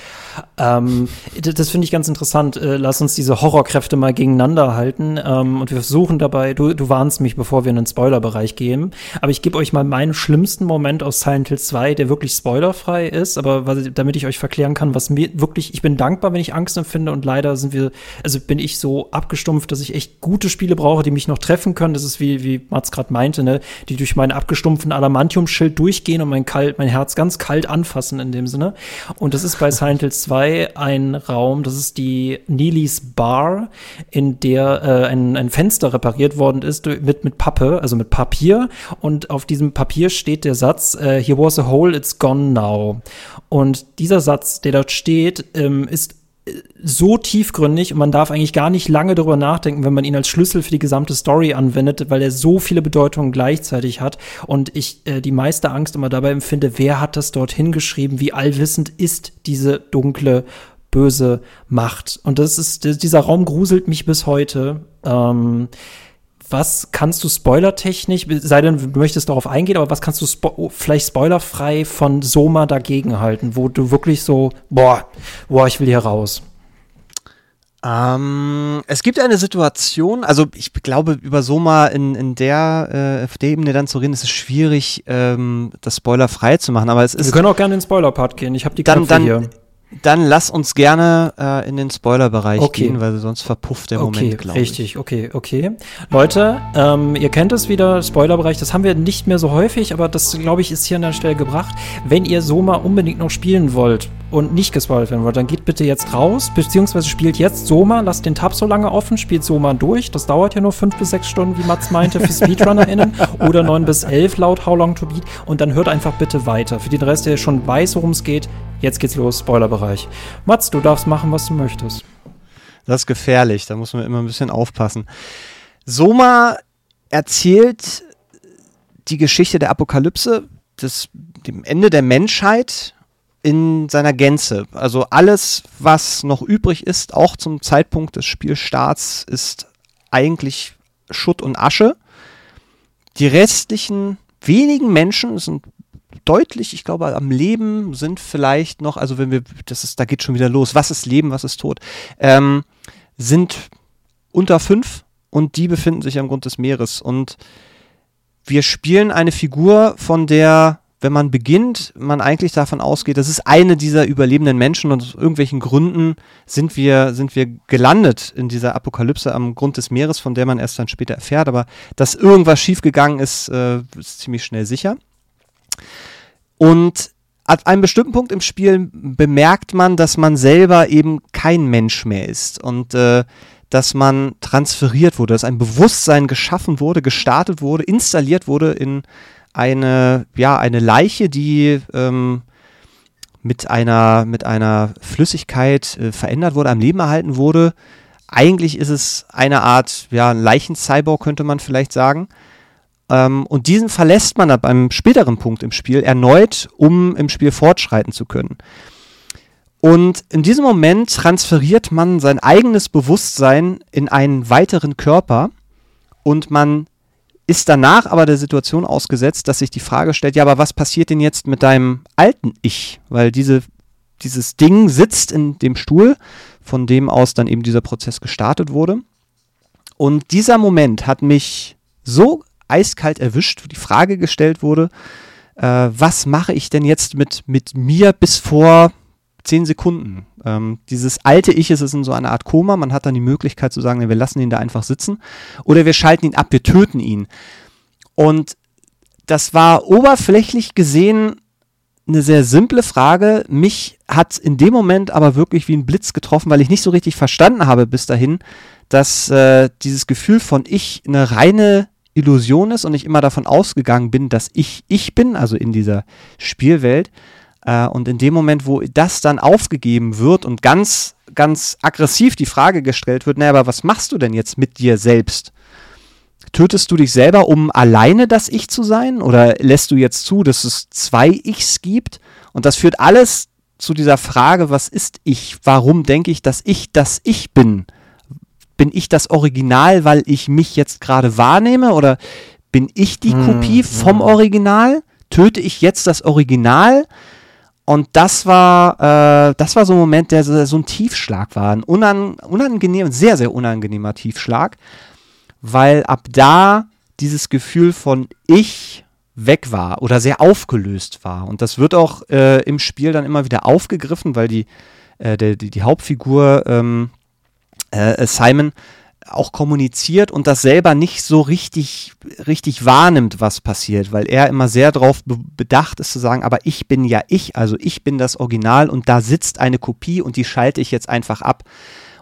Ähm, [laughs] das finde ich ganz interessant. Äh, lass uns diese Horrorkräfte mal gegeneinander halten ähm, und wir versuchen dabei, du, du warnst mich, bevor wir in den Spoilerbereich gehen, aber ich gebe euch mal meinen schlimmsten Moment aus Silent Hill 2, der wirklich spoilerfrei ist, aber was, damit ich euch verklären kann, was mir wirklich, ich bin dankbar, wenn ich Angst empfinde und leider sind wir, also bin ich so abgestumpft, dass ich echt gute Spiele brauche, die mich noch treffen können. Das ist wie, wie Mats gerade meinte, ne? Die die durch meinen abgestumpften Adamantium-Schild durchgehen und mein, kalt, mein Herz ganz kalt anfassen in dem Sinne. Und das ist bei Silent Hill 2 ein Raum, das ist die Neelys Bar, in der äh, ein, ein Fenster repariert worden ist mit, mit Pappe, also mit Papier. Und auf diesem Papier steht der Satz, äh, Here was a hole, it's gone now. Und dieser Satz, der dort steht, ähm, ist so tiefgründig und man darf eigentlich gar nicht lange darüber nachdenken, wenn man ihn als Schlüssel für die gesamte Story anwendet, weil er so viele Bedeutungen gleichzeitig hat. Und ich äh, die meiste Angst immer dabei empfinde, wer hat das dort hingeschrieben, wie allwissend ist diese dunkle böse Macht? Und das ist dieser Raum gruselt mich bis heute. Ähm, was kannst du spoilertechnisch, sei denn du möchtest darauf eingehen, aber was kannst du spo vielleicht spoilerfrei von Soma dagegenhalten, wo du wirklich so, boah, boah, ich will hier raus? Ähm, es gibt eine Situation, also ich glaube, über Soma in, in der, äh, auf der Ebene dann zu reden, ist es schwierig, ähm, das spoilerfrei zu machen, aber es ist. Wir können auch gerne in den Spoiler-Part gehen, ich habe die dann, Knöpfe dann, hier. Dann lass uns gerne äh, in den Spoiler-Bereich okay. gehen, weil sonst verpufft der okay, Moment, glaube ich. Richtig, okay, okay. Leute, ähm, ihr kennt es wieder, Spoiler-Bereich, das haben wir nicht mehr so häufig, aber das, glaube ich, ist hier an der Stelle gebracht. Wenn ihr Soma unbedingt noch spielen wollt und nicht gespoilert werden wollt, dann geht bitte jetzt raus, beziehungsweise spielt jetzt Soma, lasst den Tab so lange offen, spielt Soma durch. Das dauert ja nur fünf bis sechs Stunden, wie Mats meinte, für SpeedrunnerInnen [laughs] oder neun bis elf laut How Long to Beat und dann hört einfach bitte weiter. Für den Rest, der schon weiß, worum es geht, Jetzt geht's los, Spoilerbereich. Mats, du darfst machen, was du möchtest. Das ist gefährlich, da muss man immer ein bisschen aufpassen. Soma erzählt die Geschichte der Apokalypse, des, dem Ende der Menschheit in seiner Gänze. Also alles, was noch übrig ist, auch zum Zeitpunkt des Spielstarts, ist eigentlich Schutt und Asche. Die restlichen wenigen Menschen, sind deutlich, ich glaube, am Leben sind vielleicht noch, also wenn wir, das ist, da geht schon wieder los, was ist Leben, was ist Tod, ähm, sind unter fünf und die befinden sich am Grund des Meeres. Und wir spielen eine Figur, von der, wenn man beginnt, man eigentlich davon ausgeht, das ist eine dieser überlebenden Menschen und aus irgendwelchen Gründen sind wir, sind wir gelandet in dieser Apokalypse am Grund des Meeres, von der man erst dann später erfährt. Aber dass irgendwas schiefgegangen ist, äh, ist ziemlich schnell sicher. Und ab einem bestimmten Punkt im Spiel bemerkt man, dass man selber eben kein Mensch mehr ist und äh, dass man transferiert wurde, dass ein Bewusstsein geschaffen wurde, gestartet wurde, installiert wurde in eine, ja, eine Leiche, die ähm, mit einer, mit einer Flüssigkeit äh, verändert wurde, am Leben erhalten wurde. Eigentlich ist es eine Art, ja, Leichen-Cyborg könnte man vielleicht sagen. Ähm, und diesen verlässt man ab einem späteren Punkt im Spiel erneut, um im Spiel fortschreiten zu können. Und in diesem Moment transferiert man sein eigenes Bewusstsein in einen weiteren Körper und man ist danach aber der Situation ausgesetzt, dass sich die Frage stellt, ja, aber was passiert denn jetzt mit deinem alten Ich? Weil diese, dieses Ding sitzt in dem Stuhl, von dem aus dann eben dieser Prozess gestartet wurde. Und dieser Moment hat mich so eiskalt erwischt, wo die Frage gestellt wurde, äh, was mache ich denn jetzt mit, mit mir bis vor zehn Sekunden? Ähm, dieses alte Ich ist es in so einer Art Koma, man hat dann die Möglichkeit zu sagen, wir lassen ihn da einfach sitzen oder wir schalten ihn ab, wir töten ihn. Und das war oberflächlich gesehen eine sehr simple Frage. Mich hat in dem Moment aber wirklich wie ein Blitz getroffen, weil ich nicht so richtig verstanden habe bis dahin, dass äh, dieses Gefühl von Ich eine reine Illusion ist und ich immer davon ausgegangen bin, dass ich ich bin, also in dieser Spielwelt. Äh, und in dem Moment, wo das dann aufgegeben wird und ganz, ganz aggressiv die Frage gestellt wird, naja, aber was machst du denn jetzt mit dir selbst? Tötest du dich selber, um alleine das Ich zu sein? Oder lässt du jetzt zu, dass es zwei Ichs gibt? Und das führt alles zu dieser Frage, was ist ich? Warum denke ich, dass ich das Ich bin? bin ich das Original, weil ich mich jetzt gerade wahrnehme oder bin ich die hm, Kopie vom Original? Töte ich jetzt das Original? Und das war, äh, das war so ein Moment, der so, so ein Tiefschlag war. Ein unan, unangenehm, sehr, sehr unangenehmer Tiefschlag, weil ab da dieses Gefühl von ich weg war oder sehr aufgelöst war. Und das wird auch äh, im Spiel dann immer wieder aufgegriffen, weil die, äh, der, die, die Hauptfigur ähm, äh, Simon auch kommuniziert und das selber nicht so richtig, richtig wahrnimmt, was passiert, weil er immer sehr darauf be bedacht ist zu sagen, aber ich bin ja ich, also ich bin das Original und da sitzt eine Kopie und die schalte ich jetzt einfach ab.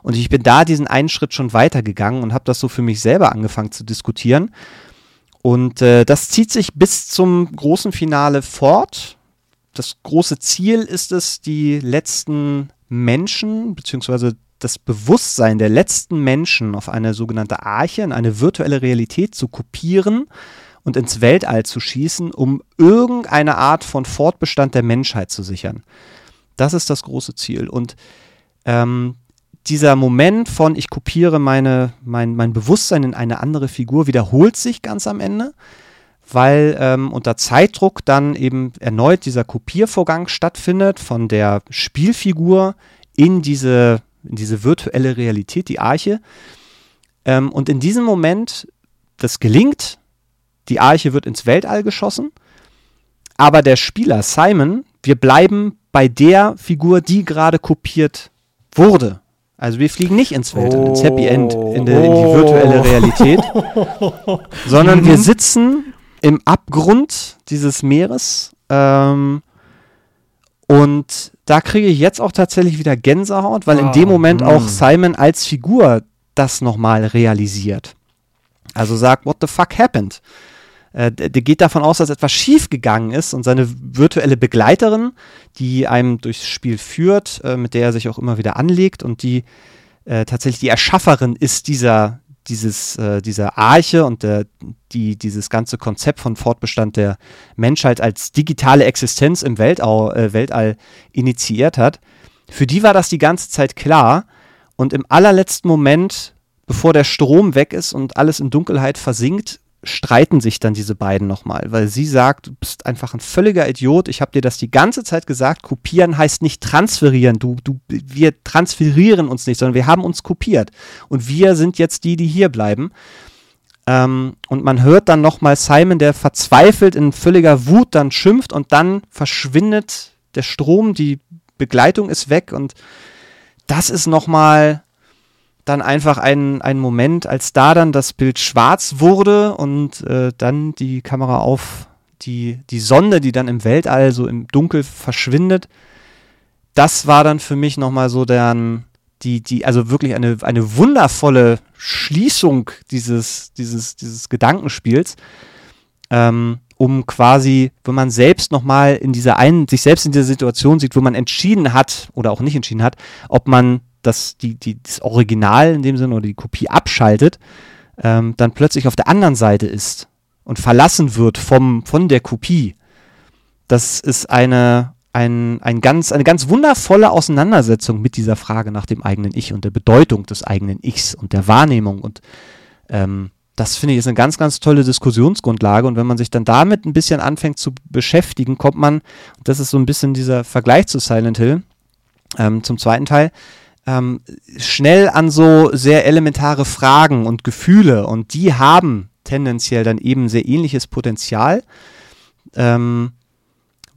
Und ich bin da diesen einen Schritt schon weitergegangen und habe das so für mich selber angefangen zu diskutieren. Und äh, das zieht sich bis zum großen Finale fort. Das große Ziel ist es, die letzten Menschen, beziehungsweise das Bewusstsein der letzten Menschen auf eine sogenannte Arche, in eine virtuelle Realität zu kopieren und ins Weltall zu schießen, um irgendeine Art von Fortbestand der Menschheit zu sichern. Das ist das große Ziel. Und ähm, dieser Moment von, ich kopiere meine, mein, mein Bewusstsein in eine andere Figur, wiederholt sich ganz am Ende, weil ähm, unter Zeitdruck dann eben erneut dieser Kopiervorgang stattfindet von der Spielfigur in diese, in diese virtuelle Realität, die Arche. Ähm, und in diesem Moment, das gelingt, die Arche wird ins Weltall geschossen, aber der Spieler Simon, wir bleiben bei der Figur, die gerade kopiert wurde. Also wir fliegen nicht ins Weltall, oh. ins Happy End, in, de, in die virtuelle Realität, [laughs] sondern mhm. wir sitzen im Abgrund dieses Meeres ähm, und da kriege ich jetzt auch tatsächlich wieder Gänsehaut, weil oh. in dem Moment oh. auch Simon als Figur das nochmal realisiert. Also sagt, what the fuck happened? äh, der, der geht davon aus, dass etwas schiefgegangen ist und seine virtuelle Begleiterin, die einem durchs Spiel führt, äh, mit der er sich auch immer wieder anlegt und die äh, tatsächlich die Erschafferin ist dieser, dieses, äh, dieser Arche und der, die dieses ganze Konzept von Fortbestand der Menschheit als digitale Existenz im Weltall, äh, Weltall initiiert hat. Für die war das die ganze Zeit klar und im allerletzten Moment, bevor der Strom weg ist und alles in Dunkelheit versinkt, streiten sich dann diese beiden nochmal, weil sie sagt, du bist einfach ein völliger Idiot. Ich habe dir das die ganze Zeit gesagt. Kopieren heißt nicht transferieren. Du, du, wir transferieren uns nicht, sondern wir haben uns kopiert. Und wir sind jetzt die, die hier bleiben. Ähm, und man hört dann nochmal Simon, der verzweifelt in völliger Wut dann schimpft und dann verschwindet der Strom, die Begleitung ist weg und das ist nochmal dann einfach ein, ein Moment, als da dann das Bild schwarz wurde und äh, dann die Kamera auf die, die Sonne, die dann im Weltall so im Dunkel verschwindet. Das war dann für mich nochmal so dann die, die, also wirklich eine, eine wundervolle Schließung dieses, dieses, dieses Gedankenspiels. Ähm, um quasi, wenn man selbst nochmal in dieser einen, sich selbst in dieser Situation sieht, wo man entschieden hat oder auch nicht entschieden hat, ob man das, die, die, das Original in dem Sinne oder die Kopie abschaltet, ähm, dann plötzlich auf der anderen Seite ist und verlassen wird vom, von der Kopie. Das ist eine, ein, ein ganz, eine ganz wundervolle Auseinandersetzung mit dieser Frage nach dem eigenen Ich und der Bedeutung des eigenen Ichs und der Wahrnehmung. Und ähm, das finde ich ist eine ganz, ganz tolle Diskussionsgrundlage. Und wenn man sich dann damit ein bisschen anfängt zu beschäftigen, kommt man, das ist so ein bisschen dieser Vergleich zu Silent Hill, ähm, zum zweiten Teil, ähm, schnell an so sehr elementare Fragen und Gefühle und die haben tendenziell dann eben sehr ähnliches Potenzial. Ähm,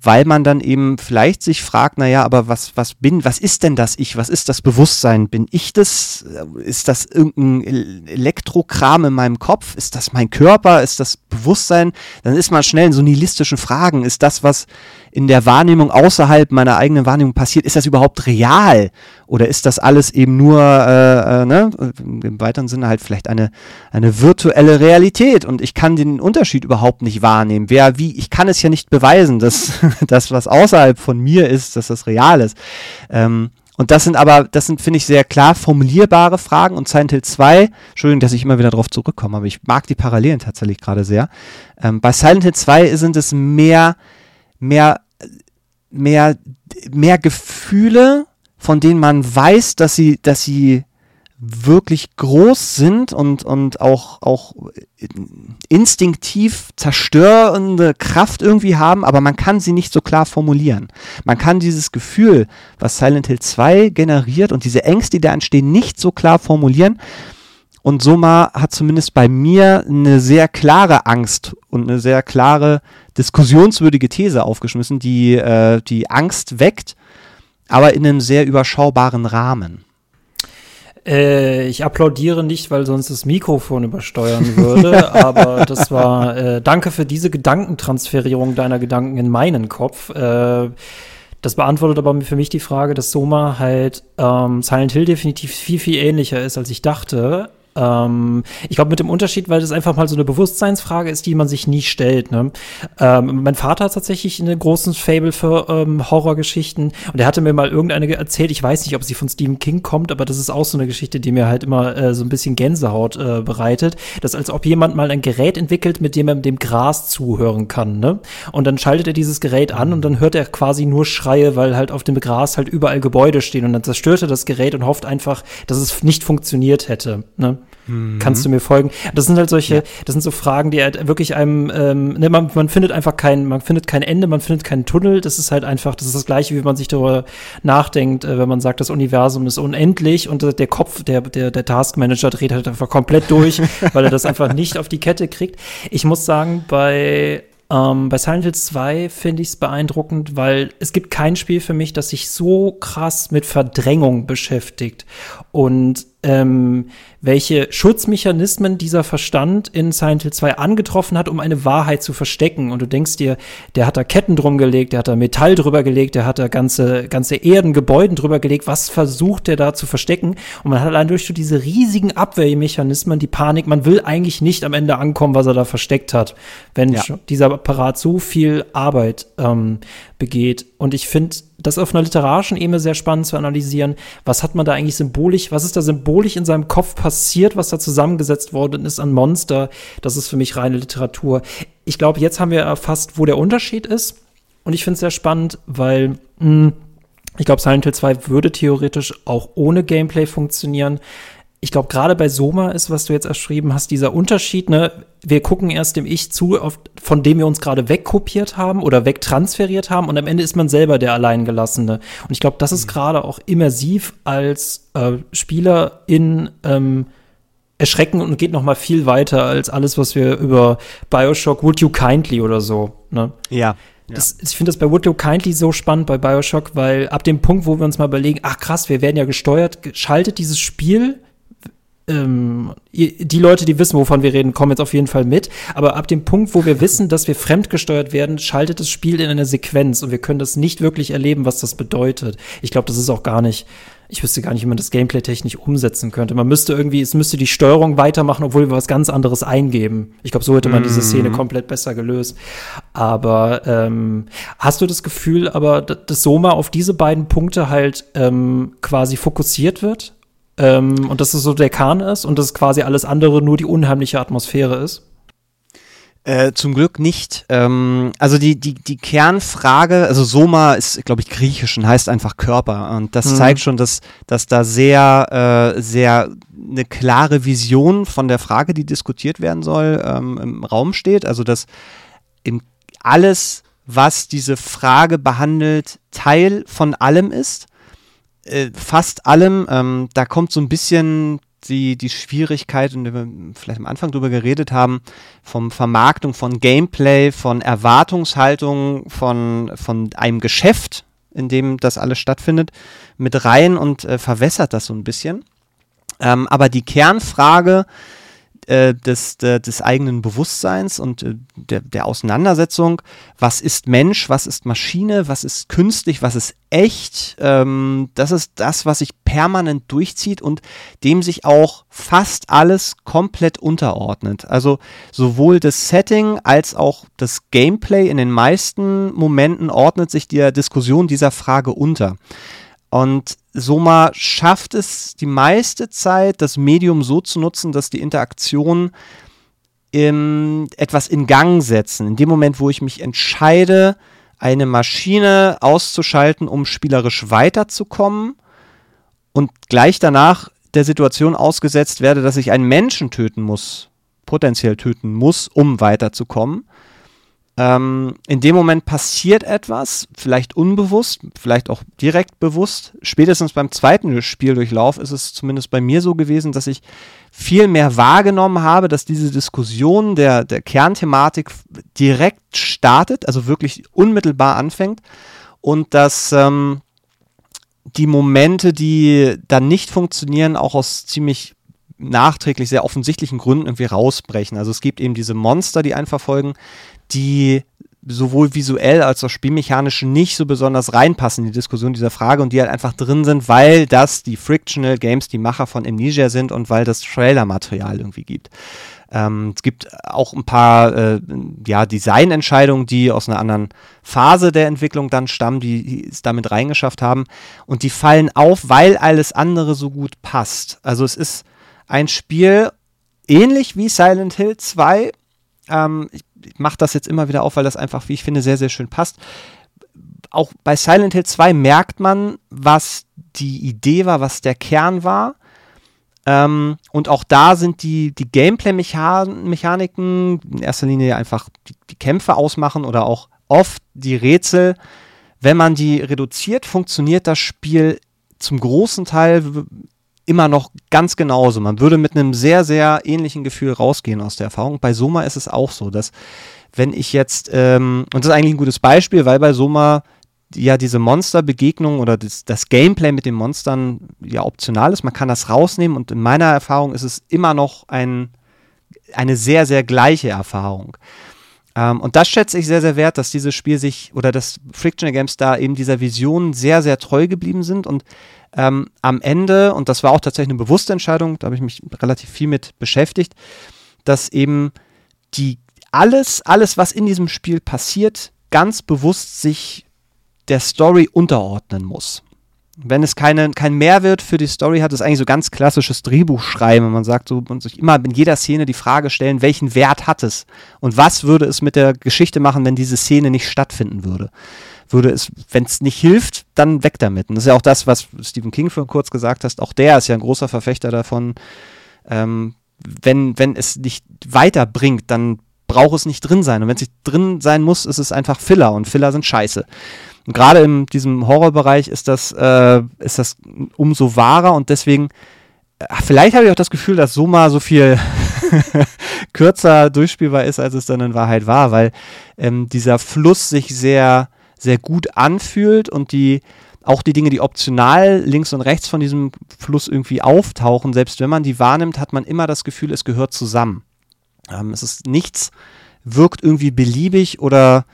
weil man dann eben vielleicht sich fragt, naja, aber was, was bin, was ist denn das Ich? Was ist das Bewusstsein? Bin ich das? Ist das irgendein Elektrokram in meinem Kopf? Ist das mein Körper? Ist das Bewusstsein? Dann ist man schnell in so nihilistischen Fragen. Ist das, was in der Wahrnehmung außerhalb meiner eigenen Wahrnehmung passiert, ist das überhaupt real? Oder ist das alles eben nur, äh, äh, ne, im weiteren Sinne halt vielleicht eine, eine virtuelle Realität und ich kann den Unterschied überhaupt nicht wahrnehmen. Wer, wie, ich kann es ja nicht beweisen, dass [laughs] das, was außerhalb von mir ist, dass das real ist. Ähm, und das sind aber, das sind, finde ich, sehr klar formulierbare Fragen. Und Silent Hill 2, Entschuldigung, dass ich immer wieder darauf zurückkomme, aber ich mag die Parallelen tatsächlich gerade sehr. Ähm, bei Silent Hill 2 sind es mehr mehr, mehr, mehr Gefühle, von denen man weiß, dass sie, dass sie wirklich groß sind und, und auch, auch instinktiv zerstörende Kraft irgendwie haben, aber man kann sie nicht so klar formulieren. Man kann dieses Gefühl, was Silent Hill 2 generiert und diese Ängste, die da entstehen, nicht so klar formulieren. Und Soma hat zumindest bei mir eine sehr klare Angst und eine sehr klare diskussionswürdige These aufgeschmissen, die äh, die Angst weckt, aber in einem sehr überschaubaren Rahmen. Äh, ich applaudiere nicht, weil sonst das Mikrofon übersteuern würde, [laughs] aber das war, äh, danke für diese Gedankentransferierung deiner Gedanken in meinen Kopf. Äh, das beantwortet aber für mich die Frage, dass Soma halt ähm, Silent Hill definitiv viel, viel ähnlicher ist, als ich dachte. Ähm, ich glaube, mit dem Unterschied, weil das einfach mal so eine Bewusstseinsfrage ist, die man sich nie stellt. Ne? Ähm, mein Vater hat tatsächlich einen großen Fable für ähm, Horrorgeschichten und er hatte mir mal irgendeine erzählt, ich weiß nicht, ob sie von Stephen King kommt, aber das ist auch so eine Geschichte, die mir halt immer äh, so ein bisschen Gänsehaut äh, bereitet. Das als ob jemand mal ein Gerät entwickelt, mit dem er dem Gras zuhören kann. Ne? Und dann schaltet er dieses Gerät an und dann hört er quasi nur Schreie, weil halt auf dem Gras halt überall Gebäude stehen und dann zerstört er das Gerät und hofft einfach, dass es nicht funktioniert hätte. Ne? Mhm. Kannst du mir folgen? Das sind halt solche, ja. das sind so Fragen, die halt wirklich einem, ähm, ne, man, man findet einfach kein, man findet kein Ende, man findet keinen Tunnel. Das ist halt einfach, das ist das Gleiche, wie man sich darüber nachdenkt, äh, wenn man sagt, das Universum ist unendlich und äh, der Kopf, der, der, der Taskmanager dreht halt einfach komplett durch, [laughs] weil er das einfach nicht auf die Kette kriegt. Ich muss sagen, bei ähm, bei Silent Hill 2 finde ich es beeindruckend, weil es gibt kein Spiel für mich, das sich so krass mit Verdrängung beschäftigt und ähm, welche Schutzmechanismen dieser Verstand in Silent Hill 2 angetroffen hat, um eine Wahrheit zu verstecken. Und du denkst dir, der hat da Ketten drum gelegt, der hat da Metall drüber gelegt, der hat da ganze, ganze Erden, Gebäuden drüber gelegt. Was versucht der da zu verstecken? Und man hat allein durch so diese riesigen Abwehrmechanismen die Panik, man will eigentlich nicht am Ende ankommen, was er da versteckt hat, wenn ja. dieser Apparat so viel Arbeit ähm, begeht. Und ich finde das auf einer literarischen Ebene sehr spannend zu analysieren. Was hat man da eigentlich symbolisch, was ist da symbolisch in seinem Kopf passiert, was da zusammengesetzt worden ist an Monster? Das ist für mich reine Literatur. Ich glaube, jetzt haben wir erfasst, wo der Unterschied ist. Und ich finde es sehr spannend, weil mh, hm, ich glaube, Silent Hill 2 würde theoretisch auch ohne Gameplay funktionieren ich glaube, gerade bei Soma ist, was du jetzt erschrieben hast, dieser Unterschied, ne, wir gucken erst dem Ich zu, von dem wir uns gerade wegkopiert haben oder wegtransferiert haben und am Ende ist man selber der Alleingelassene. Und ich glaube, das ist mhm. gerade auch immersiv als äh, Spieler in ähm, erschrecken und geht noch mal viel weiter als alles, was wir über Bioshock Would You Kindly oder so, ne? Ja. Das, ich finde das bei Would You Kindly so spannend bei Bioshock, weil ab dem Punkt, wo wir uns mal überlegen, ach krass, wir werden ja gesteuert, schaltet dieses Spiel ähm, die Leute, die wissen, wovon wir reden, kommen jetzt auf jeden Fall mit. Aber ab dem Punkt, wo wir wissen, dass wir fremdgesteuert werden, schaltet das Spiel in eine Sequenz und wir können das nicht wirklich erleben, was das bedeutet. Ich glaube, das ist auch gar nicht, ich wüsste gar nicht, wie man das Gameplay technisch umsetzen könnte. Man müsste irgendwie, es müsste die Steuerung weitermachen, obwohl wir was ganz anderes eingeben. Ich glaube, so hätte man mm. diese Szene komplett besser gelöst. Aber ähm, hast du das Gefühl, aber dass Soma auf diese beiden Punkte halt ähm, quasi fokussiert wird? Ähm, und dass es so der Kahn ist und dass quasi alles andere nur die unheimliche Atmosphäre ist? Äh, zum Glück nicht. Ähm, also die, die, die Kernfrage, also Soma ist, glaube ich, griechisch und heißt einfach Körper. Und das mhm. zeigt schon, dass, dass da sehr, äh, sehr eine klare Vision von der Frage, die diskutiert werden soll, ähm, im Raum steht. Also dass in alles, was diese Frage behandelt, Teil von allem ist äh, fast allem. Ähm, da kommt so ein bisschen die, die Schwierigkeit, und wir vielleicht am Anfang drüber geredet haben, vom Vermarktung von Gameplay, von Erwartungshaltung, von, von einem Geschäft, in dem das alles stattfindet, mit rein und äh, verwässert das so ein bisschen. Ähm, aber die Kernfrage äh, des, de, des eigenen Bewusstseins und äh, der, der Auseinandersetzung, was ist Mensch, was ist Maschine, was ist künstlich, was ist echt, ähm, das ist das, was sich permanent durchzieht und dem sich auch fast alles komplett unterordnet. Also sowohl das Setting als auch das Gameplay in den meisten Momenten ordnet sich der Diskussion dieser Frage unter. Und Soma schafft es die meiste Zeit, das Medium so zu nutzen, dass die Interaktion in, etwas in Gang setzen. In dem Moment, wo ich mich entscheide, eine Maschine auszuschalten, um spielerisch weiterzukommen und gleich danach der Situation ausgesetzt werde, dass ich einen Menschen töten muss, potenziell töten muss, um weiterzukommen, ähm, in dem Moment passiert etwas, vielleicht unbewusst, vielleicht auch direkt bewusst. Spätestens beim zweiten Spieldurchlauf ist es zumindest bei mir so gewesen, dass ich viel mehr wahrgenommen habe, dass diese Diskussion der, der Kernthematik direkt startet, also wirklich unmittelbar anfängt und dass ähm, die Momente, die dann nicht funktionieren, auch aus ziemlich nachträglich sehr offensichtlichen Gründen irgendwie rausbrechen. Also es gibt eben diese Monster, die einen verfolgen, die sowohl visuell als auch spielmechanisch nicht so besonders reinpassen in die Diskussion dieser Frage und die halt einfach drin sind, weil das die Frictional Games, die Macher von Amnesia sind und weil das Trailer-Material irgendwie gibt. Ähm, es gibt auch ein paar äh, ja, Designentscheidungen, die aus einer anderen Phase der Entwicklung dann stammen, die es damit reingeschafft haben. Und die fallen auf, weil alles andere so gut passt. Also es ist ein Spiel ähnlich wie Silent Hill 2. Ähm, ich ich mache das jetzt immer wieder auf, weil das einfach, wie ich finde, sehr, sehr schön passt. Auch bei Silent Hill 2 merkt man, was die Idee war, was der Kern war. Ähm, und auch da sind die, die Gameplay-Mechaniken in erster Linie einfach die, die Kämpfe ausmachen oder auch oft die Rätsel. Wenn man die reduziert, funktioniert das Spiel zum großen Teil immer noch ganz genauso. Man würde mit einem sehr, sehr ähnlichen Gefühl rausgehen aus der Erfahrung. Bei Soma ist es auch so, dass wenn ich jetzt, ähm, und das ist eigentlich ein gutes Beispiel, weil bei Soma ja diese Monsterbegegnung oder das, das, Gameplay mit den Monstern ja optional ist. Man kann das rausnehmen und in meiner Erfahrung ist es immer noch ein, eine sehr, sehr gleiche Erfahrung. Ähm, und das schätze ich sehr, sehr wert, dass dieses Spiel sich oder dass Frictional Games da eben dieser Vision sehr, sehr treu geblieben sind und ähm, am Ende, und das war auch tatsächlich eine bewusste Entscheidung, da habe ich mich relativ viel mit beschäftigt, dass eben die alles, alles, was in diesem Spiel passiert, ganz bewusst sich der Story unterordnen muss. Wenn es keine, kein Mehrwert für die Story hat, ist eigentlich so ganz klassisches Drehbuchschreiben. Man sagt so und sich immer in jeder Szene die Frage stellen, welchen Wert hat es? Und was würde es mit der Geschichte machen, wenn diese Szene nicht stattfinden würde? würde es, wenn es nicht hilft, dann weg damit. Und das ist ja auch das, was Stephen King vor kurz gesagt hat. Auch der ist ja ein großer Verfechter davon. Ähm, wenn, wenn es nicht weiterbringt, dann braucht es nicht drin sein. Und wenn es nicht drin sein muss, ist es einfach Filler. Und Filler sind scheiße. Und gerade in diesem Horrorbereich ist das, äh, ist das umso wahrer und deswegen, äh, vielleicht habe ich auch das Gefühl, dass Soma so viel [laughs] kürzer durchspielbar ist, als es dann in Wahrheit war, weil ähm, dieser Fluss sich sehr sehr gut anfühlt und die auch die Dinge, die optional links und rechts von diesem Fluss irgendwie auftauchen, selbst wenn man die wahrnimmt, hat man immer das Gefühl, es gehört zusammen. Ähm, es ist nichts, wirkt irgendwie beliebig oder,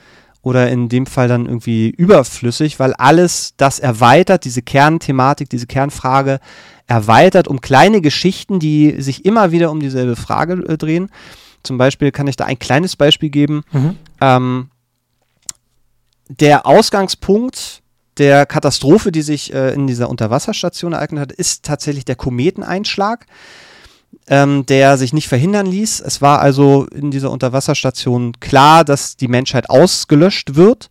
oder in dem Fall dann irgendwie überflüssig, weil alles das erweitert, diese Kernthematik, diese Kernfrage erweitert um kleine Geschichten, die sich immer wieder um dieselbe Frage äh, drehen. Zum Beispiel kann ich da ein kleines Beispiel geben. Mhm. Ähm, der Ausgangspunkt der Katastrophe, die sich äh, in dieser Unterwasserstation ereignet hat, ist tatsächlich der Kometeneinschlag, ähm, der sich nicht verhindern ließ. Es war also in dieser Unterwasserstation klar, dass die Menschheit ausgelöscht wird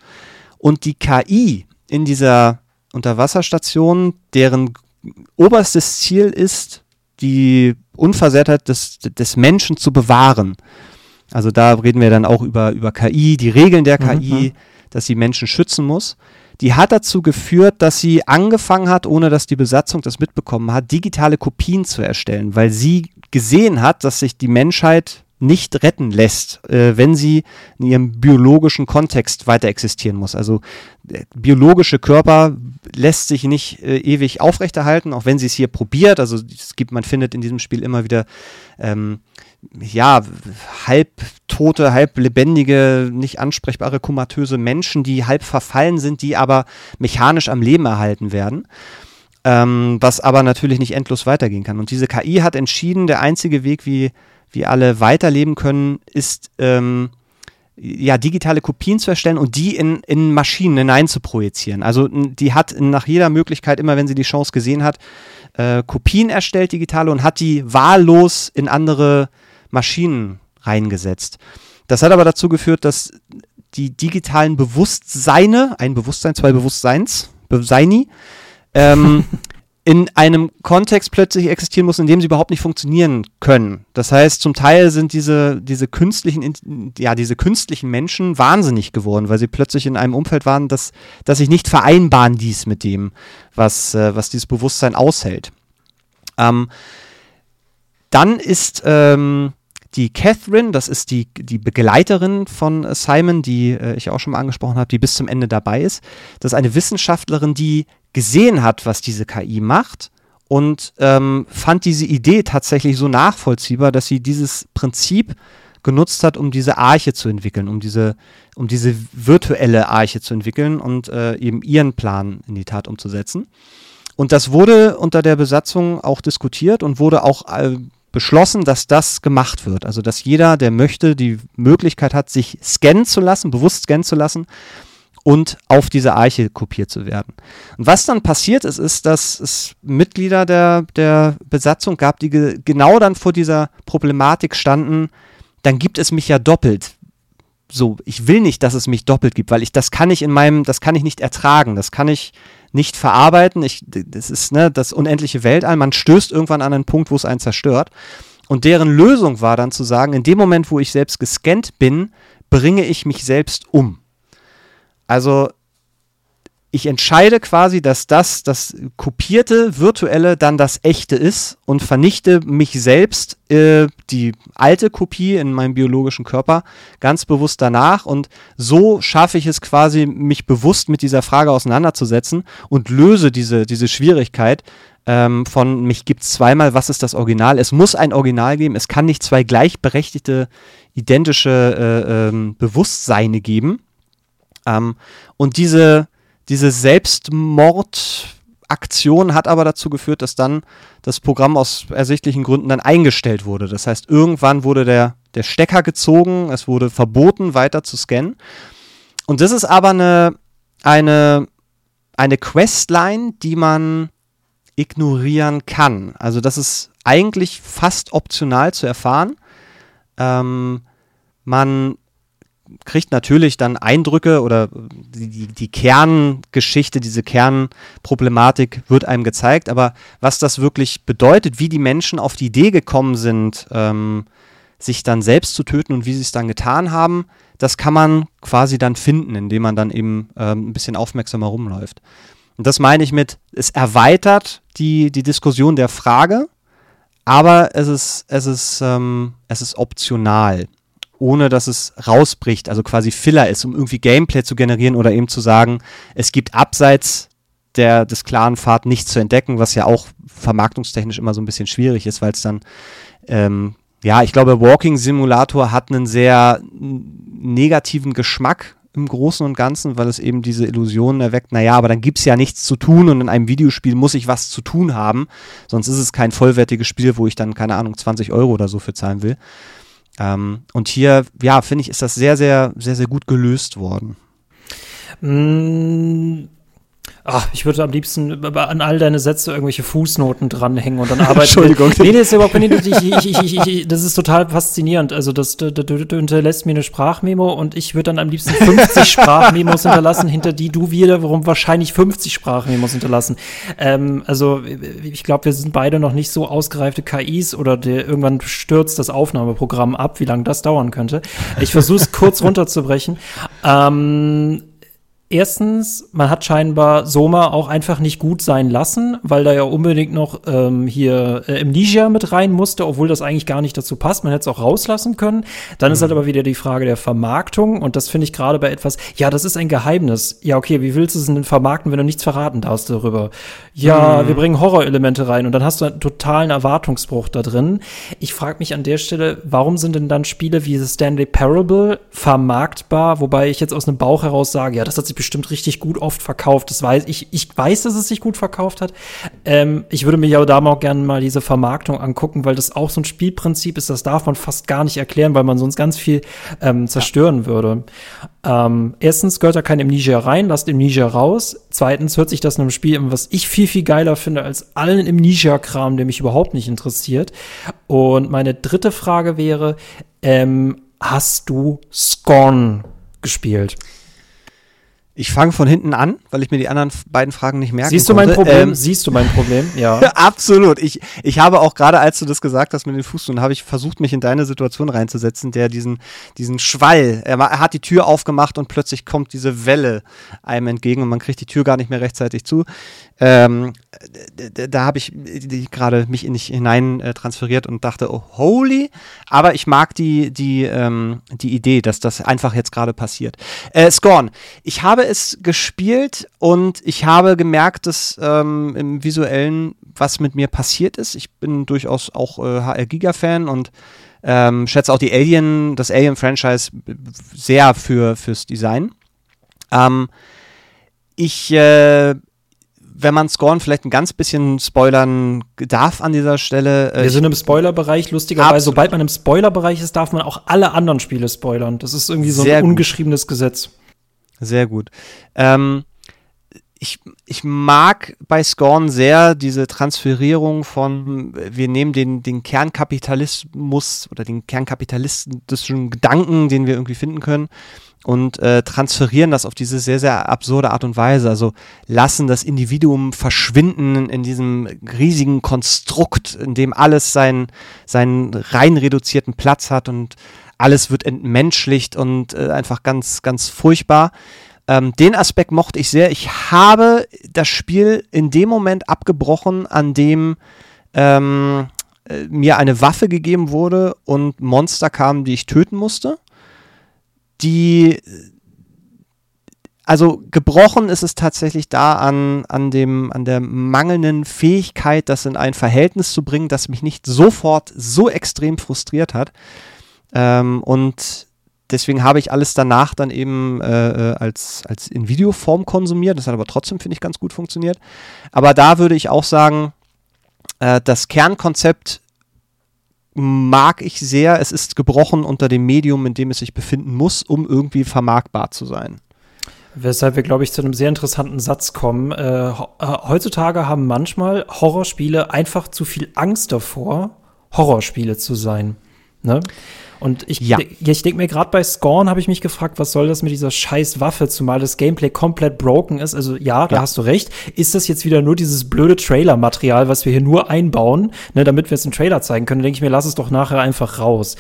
und die KI in dieser Unterwasserstation, deren oberstes Ziel ist, die Unversehrtheit des, des Menschen zu bewahren. Also da reden wir dann auch über, über KI, die Regeln der KI. Mhm dass sie Menschen schützen muss. Die hat dazu geführt, dass sie angefangen hat, ohne dass die Besatzung das mitbekommen hat, digitale Kopien zu erstellen, weil sie gesehen hat, dass sich die Menschheit nicht retten lässt, äh, wenn sie in ihrem biologischen Kontext weiter existieren muss. Also der biologische Körper lässt sich nicht äh, ewig aufrechterhalten, auch wenn sie es hier probiert. Also es gibt, man findet in diesem Spiel immer wieder ähm, ja, halb tote, halb lebendige, nicht ansprechbare, komatöse Menschen, die halb verfallen sind, die aber mechanisch am Leben erhalten werden. Ähm, was aber natürlich nicht endlos weitergehen kann. Und diese KI hat entschieden, der einzige Weg, wie, wie alle weiterleben können, ist, ähm, ja, digitale Kopien zu erstellen und die in, in Maschinen hinein zu projizieren. Also die hat nach jeder Möglichkeit, immer wenn sie die Chance gesehen hat, äh, Kopien erstellt, digitale, und hat die wahllos in andere Maschinen reingesetzt. Das hat aber dazu geführt, dass die digitalen Bewusstseine, ein Bewusstsein, zwei Bewusstseins, Beseini, ähm, [laughs] in einem Kontext plötzlich existieren muss, in dem sie überhaupt nicht funktionieren können. Das heißt, zum Teil sind diese, diese künstlichen, ja, diese künstlichen Menschen wahnsinnig geworden, weil sie plötzlich in einem Umfeld waren, das, das sich nicht vereinbaren ließ mit dem, was, äh, was dieses Bewusstsein aushält. Ähm, dann ist ähm, die Catherine, das ist die, die Begleiterin von Simon, die äh, ich auch schon mal angesprochen habe, die bis zum Ende dabei ist. Das ist eine Wissenschaftlerin, die gesehen hat, was diese KI macht und ähm, fand diese Idee tatsächlich so nachvollziehbar, dass sie dieses Prinzip genutzt hat, um diese Arche zu entwickeln, um diese, um diese virtuelle Arche zu entwickeln und äh, eben ihren Plan in die Tat umzusetzen. Und das wurde unter der Besatzung auch diskutiert und wurde auch äh, beschlossen, dass das gemacht wird. Also dass jeder, der möchte, die Möglichkeit hat, sich scannen zu lassen, bewusst scannen zu lassen und auf diese Arche kopiert zu werden. Und was dann passiert ist, ist, dass es Mitglieder der, der Besatzung gab, die ge genau dann vor dieser Problematik standen, dann gibt es mich ja doppelt. So, ich will nicht, dass es mich doppelt gibt, weil ich das kann ich in meinem, das kann ich nicht ertragen, das kann ich nicht verarbeiten. Ich, das ist ne, das unendliche Weltall. Man stößt irgendwann an einen Punkt, wo es einen zerstört. Und deren Lösung war dann zu sagen, in dem Moment, wo ich selbst gescannt bin, bringe ich mich selbst um. Also ich entscheide quasi, dass das, das kopierte virtuelle dann das echte ist und vernichte mich selbst, äh, die alte Kopie in meinem biologischen Körper, ganz bewusst danach. Und so schaffe ich es quasi, mich bewusst mit dieser Frage auseinanderzusetzen und löse diese, diese Schwierigkeit ähm, von mich gibt es zweimal, was ist das Original? Es muss ein Original geben, es kann nicht zwei gleichberechtigte, identische äh, ähm, Bewusstseine geben. Ähm, und diese diese Selbstmordaktion hat aber dazu geführt, dass dann das Programm aus ersichtlichen Gründen dann eingestellt wurde. Das heißt, irgendwann wurde der, der Stecker gezogen, es wurde verboten, weiter zu scannen. Und das ist aber eine, eine, eine Questline, die man ignorieren kann. Also das ist eigentlich fast optional zu erfahren. Ähm, man kriegt natürlich dann Eindrücke oder die, die Kerngeschichte, diese Kernproblematik wird einem gezeigt, aber was das wirklich bedeutet, wie die Menschen auf die Idee gekommen sind, ähm, sich dann selbst zu töten und wie sie es dann getan haben, das kann man quasi dann finden, indem man dann eben ähm, ein bisschen aufmerksamer rumläuft. Und das meine ich mit, es erweitert die, die Diskussion der Frage, aber es ist, es ist, ähm, es ist optional ohne dass es rausbricht, also quasi Filler ist, um irgendwie Gameplay zu generieren oder eben zu sagen, es gibt abseits der, des klaren Pfad nichts zu entdecken, was ja auch vermarktungstechnisch immer so ein bisschen schwierig ist, weil es dann, ähm, ja, ich glaube, Walking Simulator hat einen sehr negativen Geschmack im Großen und Ganzen, weil es eben diese Illusionen erweckt, naja, aber dann gibt es ja nichts zu tun und in einem Videospiel muss ich was zu tun haben, sonst ist es kein vollwertiges Spiel, wo ich dann, keine Ahnung, 20 Euro oder so für zahlen will. Ähm, und hier, ja, finde ich, ist das sehr, sehr, sehr, sehr gut gelöst worden. Mm, Ach, ich würde am liebsten an all deine Sätze irgendwelche Fußnoten dranhängen und dann [laughs] arbeiten. Entschuldigung. Nee, nee, ist überhaupt nicht. Ich, ich, ich, ich, das ist total faszinierend. Also, das, du, du, du hinterlässt mir eine Sprachmemo und ich würde dann am liebsten 50 [laughs] Sprachmemos hinterlassen, hinter die du wiederum wahrscheinlich 50 Sprachmemos hinterlassen. Ähm, also, ich glaube, wir sind beide noch nicht so ausgereifte KIs oder der, irgendwann stürzt das Aufnahmeprogramm ab, wie lange das dauern könnte. Ich versuche es kurz [laughs] runterzubrechen. Ähm, Erstens, man hat scheinbar Soma auch einfach nicht gut sein lassen, weil da ja unbedingt noch ähm, hier äh, Amnesia mit rein musste, obwohl das eigentlich gar nicht dazu passt. Man hätte es auch rauslassen können. Dann mhm. ist halt aber wieder die Frage der Vermarktung und das finde ich gerade bei etwas, ja, das ist ein Geheimnis. Ja, okay, wie willst du es denn vermarkten, wenn du nichts verraten darfst darüber? Ja, mhm. wir bringen Horrorelemente rein und dann hast du einen totalen Erwartungsbruch da drin. Ich frage mich an der Stelle, warum sind denn dann Spiele wie The Stanley Parable vermarktbar, wobei ich jetzt aus einem Bauch heraus sage, ja, das hat sich bestimmt richtig gut oft verkauft. Das weiß ich. Ich weiß, dass es sich gut verkauft hat. Ähm, ich würde mir aber da auch gerne mal diese Vermarktung angucken, weil das auch so ein Spielprinzip ist. Das darf man fast gar nicht erklären, weil man sonst ganz viel ähm, zerstören ja. würde. Ähm, erstens gehört da kein Amnesia rein, lasst Amnesia raus. Zweitens hört sich das in einem Spiel was ich viel, viel geiler finde als allen Amnesia-Kram, der mich überhaupt nicht interessiert. Und meine dritte Frage wäre, ähm, hast du Scorn gespielt? Ich fange von hinten an, weil ich mir die anderen beiden Fragen nicht merken Siehst du konnte. mein Problem? Ähm, Siehst du mein Problem? [laughs] Ja. absolut. Ich, ich habe auch gerade, als du das gesagt hast mit den Fußsohlen, habe ich versucht, mich in deine Situation reinzusetzen, der diesen, diesen Schwall, er, er, hat die Tür aufgemacht und plötzlich kommt diese Welle einem entgegen und man kriegt die Tür gar nicht mehr rechtzeitig zu. Ähm, da habe ich gerade mich in mich hinein äh, transferiert und dachte, oh, holy, aber ich mag die, die, ähm, die Idee, dass das einfach jetzt gerade passiert. Äh, Scorn, ich habe es gespielt und ich habe gemerkt, dass ähm, im visuellen was mit mir passiert ist. Ich bin durchaus auch äh, HR-Giga-Fan und ähm, schätze auch die Alien, das Alien-Franchise sehr für, fürs Design. Ähm, ich, äh, wenn man Scorn vielleicht ein ganz bisschen spoilern darf an dieser Stelle. Äh, Wir sind im Spoilerbereich, lustigerweise. Sobald man im Spoilerbereich ist, darf man auch alle anderen Spiele spoilern. Das ist irgendwie so ein gut. ungeschriebenes Gesetz. Sehr gut. Ähm, ich, ich mag bei Scorn sehr diese Transferierung von, wir nehmen den, den Kernkapitalismus oder den kernkapitalistischen Gedanken, den wir irgendwie finden können, und äh, transferieren das auf diese sehr, sehr absurde Art und Weise. Also lassen das Individuum verschwinden in diesem riesigen Konstrukt, in dem alles seinen, seinen rein reduzierten Platz hat und alles wird entmenschlicht und äh, einfach ganz, ganz furchtbar. Ähm, den Aspekt mochte ich sehr. Ich habe das Spiel in dem Moment abgebrochen, an dem ähm, äh, mir eine Waffe gegeben wurde und Monster kamen, die ich töten musste. Die also gebrochen ist es tatsächlich da an, an, dem, an der mangelnden Fähigkeit, das in ein Verhältnis zu bringen, das mich nicht sofort so extrem frustriert hat. Ähm, und deswegen habe ich alles danach dann eben äh, äh, als, als in Videoform konsumiert. Das hat aber trotzdem, finde ich, ganz gut funktioniert. Aber da würde ich auch sagen, äh, das Kernkonzept mag ich sehr. Es ist gebrochen unter dem Medium, in dem es sich befinden muss, um irgendwie vermarktbar zu sein. Weshalb wir, glaube ich, zu einem sehr interessanten Satz kommen. Äh, äh heutzutage haben manchmal Horrorspiele einfach zu viel Angst davor, Horrorspiele zu sein. Ne? Und ich, ja. ich denke mir, gerade bei Scorn habe ich mich gefragt, was soll das mit dieser scheiß Waffe, zumal das Gameplay komplett broken ist. Also ja, da ja. hast du recht. Ist das jetzt wieder nur dieses blöde Trailer-Material, was wir hier nur einbauen, ne, damit wir es im Trailer zeigen können? denke ich mir, lass es doch nachher einfach raus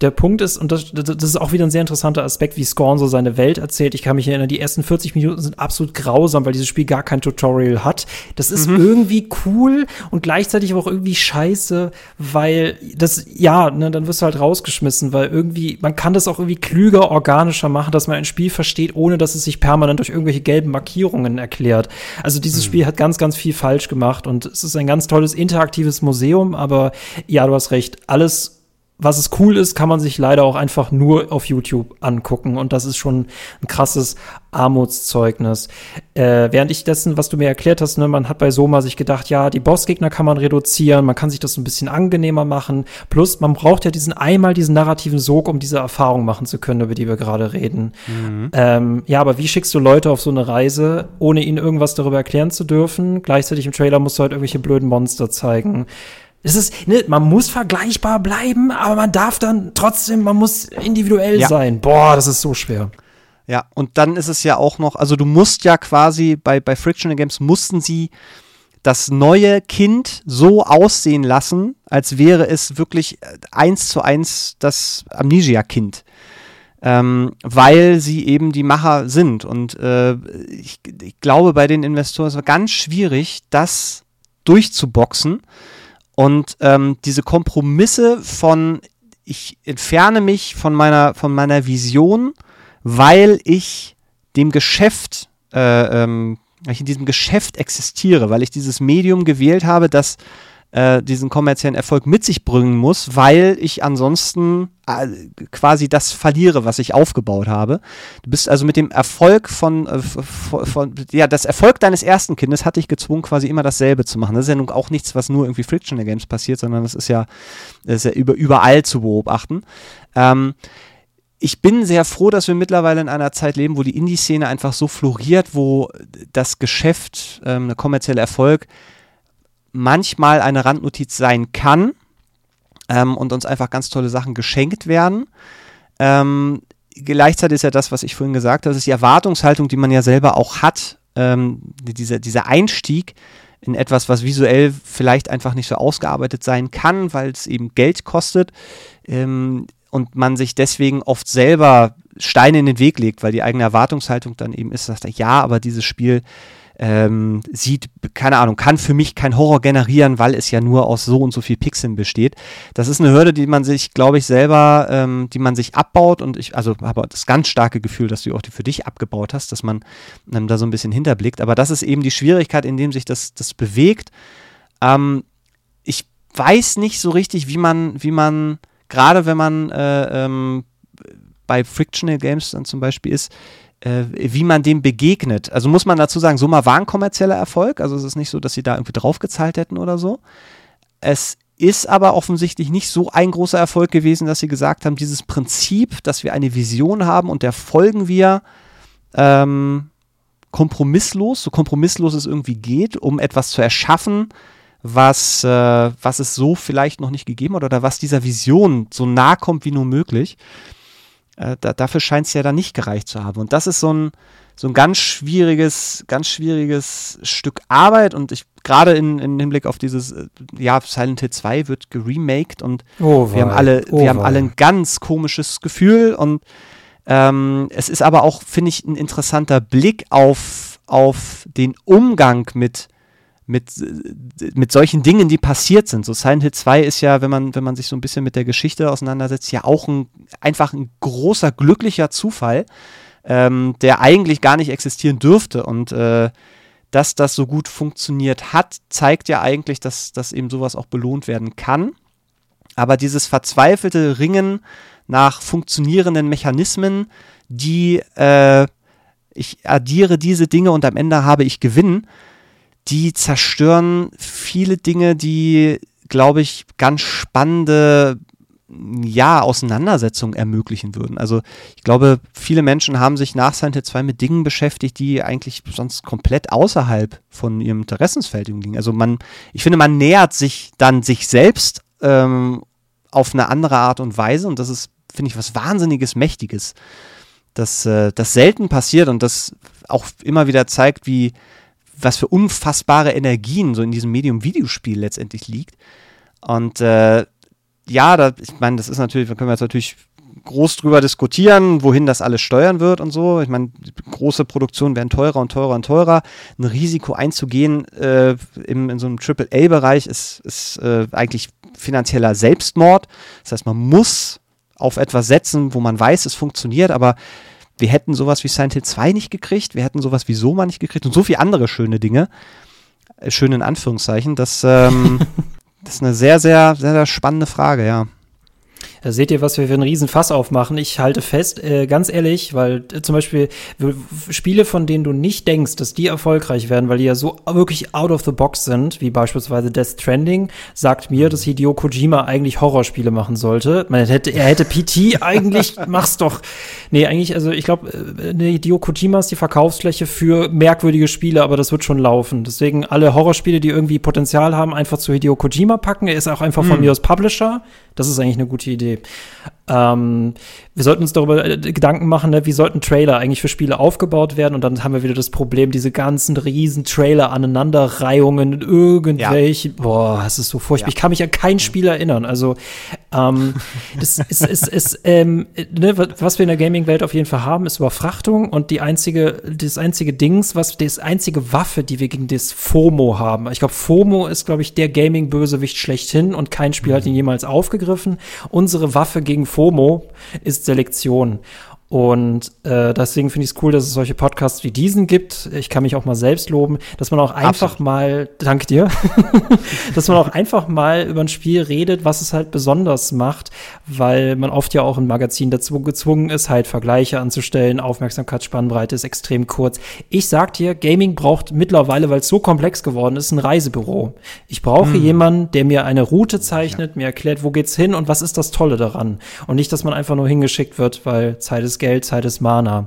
der Punkt ist, und das, das ist auch wieder ein sehr interessanter Aspekt, wie Scorn so seine Welt erzählt. Ich kann mich erinnern, die ersten 40 Minuten sind absolut grausam, weil dieses Spiel gar kein Tutorial hat. Das ist mhm. irgendwie cool und gleichzeitig aber auch irgendwie scheiße, weil das, ja, ne, dann wirst du halt rausgeschmissen, weil irgendwie, man kann das auch irgendwie klüger, organischer machen, dass man ein Spiel versteht, ohne dass es sich permanent durch irgendwelche gelben Markierungen erklärt. Also dieses mhm. Spiel hat ganz, ganz viel falsch gemacht und es ist ein ganz tolles interaktives Museum, aber ja, du hast recht, alles was es cool ist, kann man sich leider auch einfach nur auf YouTube angucken. Und das ist schon ein krasses Armutszeugnis. Äh, während ich dessen, was du mir erklärt hast, ne, man hat bei Soma sich gedacht, ja, die Bossgegner kann man reduzieren, man kann sich das so ein bisschen angenehmer machen. Plus, man braucht ja diesen einmal diesen narrativen Sog, um diese Erfahrung machen zu können, über die wir gerade reden. Mhm. Ähm, ja, aber wie schickst du Leute auf so eine Reise, ohne ihnen irgendwas darüber erklären zu dürfen? Gleichzeitig im Trailer musst du halt irgendwelche blöden Monster zeigen. Es ist, ne, man muss vergleichbar bleiben, aber man darf dann trotzdem, man muss individuell ja. sein. Boah, das ist so schwer. Ja, und dann ist es ja auch noch, also du musst ja quasi bei, bei Frictional Games mussten sie das neue Kind so aussehen lassen, als wäre es wirklich eins zu eins das Amnesia-Kind. Ähm, weil sie eben die Macher sind. Und äh, ich, ich glaube, bei den Investoren ist es ganz schwierig, das durchzuboxen. Und ähm, diese Kompromisse von, ich entferne mich von meiner, von meiner Vision, weil ich dem Geschäft, äh, ähm, weil ich in diesem Geschäft existiere, weil ich dieses Medium gewählt habe, das äh, diesen kommerziellen Erfolg mit sich bringen muss, weil ich ansonsten quasi das verliere, was ich aufgebaut habe. Du bist also mit dem Erfolg von, äh, von, ja, das Erfolg deines ersten Kindes hat dich gezwungen, quasi immer dasselbe zu machen. Das ist ja nun auch nichts, was nur irgendwie Frictional Games passiert, sondern das ist ja, das ist ja über, überall zu beobachten. Ähm, ich bin sehr froh, dass wir mittlerweile in einer Zeit leben, wo die Indie-Szene einfach so floriert, wo das Geschäft, ähm, der kommerzielle Erfolg manchmal eine Randnotiz sein kann ähm, und uns einfach ganz tolle Sachen geschenkt werden. Ähm, gleichzeitig ist ja das, was ich vorhin gesagt habe, das ist die Erwartungshaltung, die man ja selber auch hat, ähm, dieser, dieser Einstieg in etwas, was visuell vielleicht einfach nicht so ausgearbeitet sein kann, weil es eben Geld kostet ähm, und man sich deswegen oft selber Steine in den Weg legt, weil die eigene Erwartungshaltung dann eben ist, dass ja, aber dieses Spiel ähm, sieht, keine Ahnung, kann für mich kein Horror generieren, weil es ja nur aus so und so viel Pixeln besteht. Das ist eine Hürde, die man sich, glaube ich, selber, ähm, die man sich abbaut und ich, also habe das ganz starke Gefühl, dass du auch die für dich abgebaut hast, dass man ähm, da so ein bisschen hinterblickt. Aber das ist eben die Schwierigkeit, in dem sich das, das bewegt. Ähm, ich weiß nicht so richtig, wie man, wie man, gerade wenn man äh, ähm, bei Frictional Games dann zum Beispiel ist, wie man dem begegnet. Also muss man dazu sagen, Soma war ein kommerzieller Erfolg. Also es ist nicht so, dass sie da irgendwie draufgezahlt hätten oder so. Es ist aber offensichtlich nicht so ein großer Erfolg gewesen, dass sie gesagt haben, dieses Prinzip, dass wir eine Vision haben und der folgen wir ähm, kompromisslos, so kompromisslos es irgendwie geht, um etwas zu erschaffen, was, äh, was es so vielleicht noch nicht gegeben hat oder was dieser Vision so nah kommt wie nur möglich. Äh, da, dafür scheint es ja dann nicht gereicht zu haben. Und das ist so ein, so ein ganz schwieriges, ganz schwieriges Stück Arbeit. Und ich gerade in, in Hinblick auf dieses, äh, ja, Silent Hill 2 wird geremaked und oh, wir haben alle, oh, wir haben alle ein ganz komisches Gefühl. Und ähm, es ist aber auch, finde ich, ein interessanter Blick auf, auf den Umgang mit mit, mit solchen Dingen, die passiert sind. So Silent Hill 2 ist ja, wenn man, wenn man sich so ein bisschen mit der Geschichte auseinandersetzt, ja auch ein, einfach ein großer, glücklicher Zufall, ähm, der eigentlich gar nicht existieren dürfte. Und äh, dass das so gut funktioniert hat, zeigt ja eigentlich, dass, dass eben sowas auch belohnt werden kann. Aber dieses verzweifelte Ringen nach funktionierenden Mechanismen, die äh, ich addiere diese Dinge und am Ende habe ich Gewinn, die zerstören viele Dinge, die, glaube ich, ganz spannende ja, Auseinandersetzungen ermöglichen würden. Also ich glaube, viele Menschen haben sich nach Silent Hill 2 mit Dingen beschäftigt, die eigentlich sonst komplett außerhalb von ihrem Interessensfeld liegen. Also man, ich finde, man nähert sich dann sich selbst ähm, auf eine andere Art und Weise und das ist, finde ich, was Wahnsinniges, Mächtiges, das, äh, das selten passiert und das auch immer wieder zeigt, wie, was für unfassbare Energien so in diesem Medium Videospiel letztendlich liegt. Und äh, ja, da, ich meine, das ist natürlich, da können wir jetzt natürlich groß drüber diskutieren, wohin das alles steuern wird und so. Ich meine, große Produktionen werden teurer und teurer und teurer. Ein Risiko einzugehen äh, im, in so einem AAA-Bereich ist, ist äh, eigentlich finanzieller Selbstmord. Das heißt, man muss auf etwas setzen, wo man weiß, es funktioniert, aber wir hätten sowas wie Silent Hill 2 nicht gekriegt, wir hätten sowas wie Soma nicht gekriegt und so viele andere schöne Dinge. Äh, schön in Anführungszeichen. Das, ähm, [laughs] das ist eine sehr, sehr, sehr, sehr spannende Frage, ja. Da seht ihr, was wir für einen riesen Fass aufmachen. Ich halte fest, äh, ganz ehrlich, weil äh, zum Beispiel Spiele, von denen du nicht denkst, dass die erfolgreich werden, weil die ja so wirklich out of the box sind, wie beispielsweise Death Stranding, sagt mir, dass Hideo Kojima eigentlich Horrorspiele machen sollte. Man hätte, er hätte PT [laughs] eigentlich, mach's doch. Nee, eigentlich, also ich glaube, äh, nee, Hideo Kojima ist die Verkaufsfläche für merkwürdige Spiele, aber das wird schon laufen. Deswegen alle Horrorspiele, die irgendwie Potenzial haben, einfach zu Hideo Kojima packen. Er ist auch einfach von hm. mir aus Publisher. Das ist eigentlich eine gute Idee. Ähm, wir sollten uns darüber äh, Gedanken machen, ne, wie sollten Trailer eigentlich für Spiele aufgebaut werden und dann haben wir wieder das Problem, diese ganzen riesen Trailer aneinanderreihungen, irgendwelche, ja. boah, das ist so furchtbar. Ja. Ich kann mich an kein Spiel erinnern. Also ähm, das ist, ist, ist ähm, ne, was wir in der Gaming-Welt auf jeden Fall haben, ist Überfrachtung und die einzige, das einzige Dings, was das einzige Waffe, die wir gegen das FOMO haben. Ich glaube, FOMO ist, glaube ich, der Gaming-Bösewicht schlechthin und kein Spiel mhm. hat ihn jemals aufgegriffen. Unsere Waffe gegen FOMO ist Selektion. Und äh, deswegen finde ich es cool, dass es solche Podcasts wie diesen gibt. Ich kann mich auch mal selbst loben, dass man auch einfach Absolut. mal, danke dir, [laughs] dass man auch einfach mal über ein Spiel redet, was es halt besonders macht, weil man oft ja auch im Magazin dazu gezwungen ist, halt Vergleiche anzustellen. Aufmerksamkeitsspannbreite ist extrem kurz. Ich sag dir, Gaming braucht mittlerweile, weil es so komplex geworden ist, ein Reisebüro. Ich brauche hm. jemanden, der mir eine Route zeichnet, ja. mir erklärt, wo geht's hin und was ist das Tolle daran. Und nicht, dass man einfach nur hingeschickt wird, weil Zeit ist Geld, Zeit ist Mana.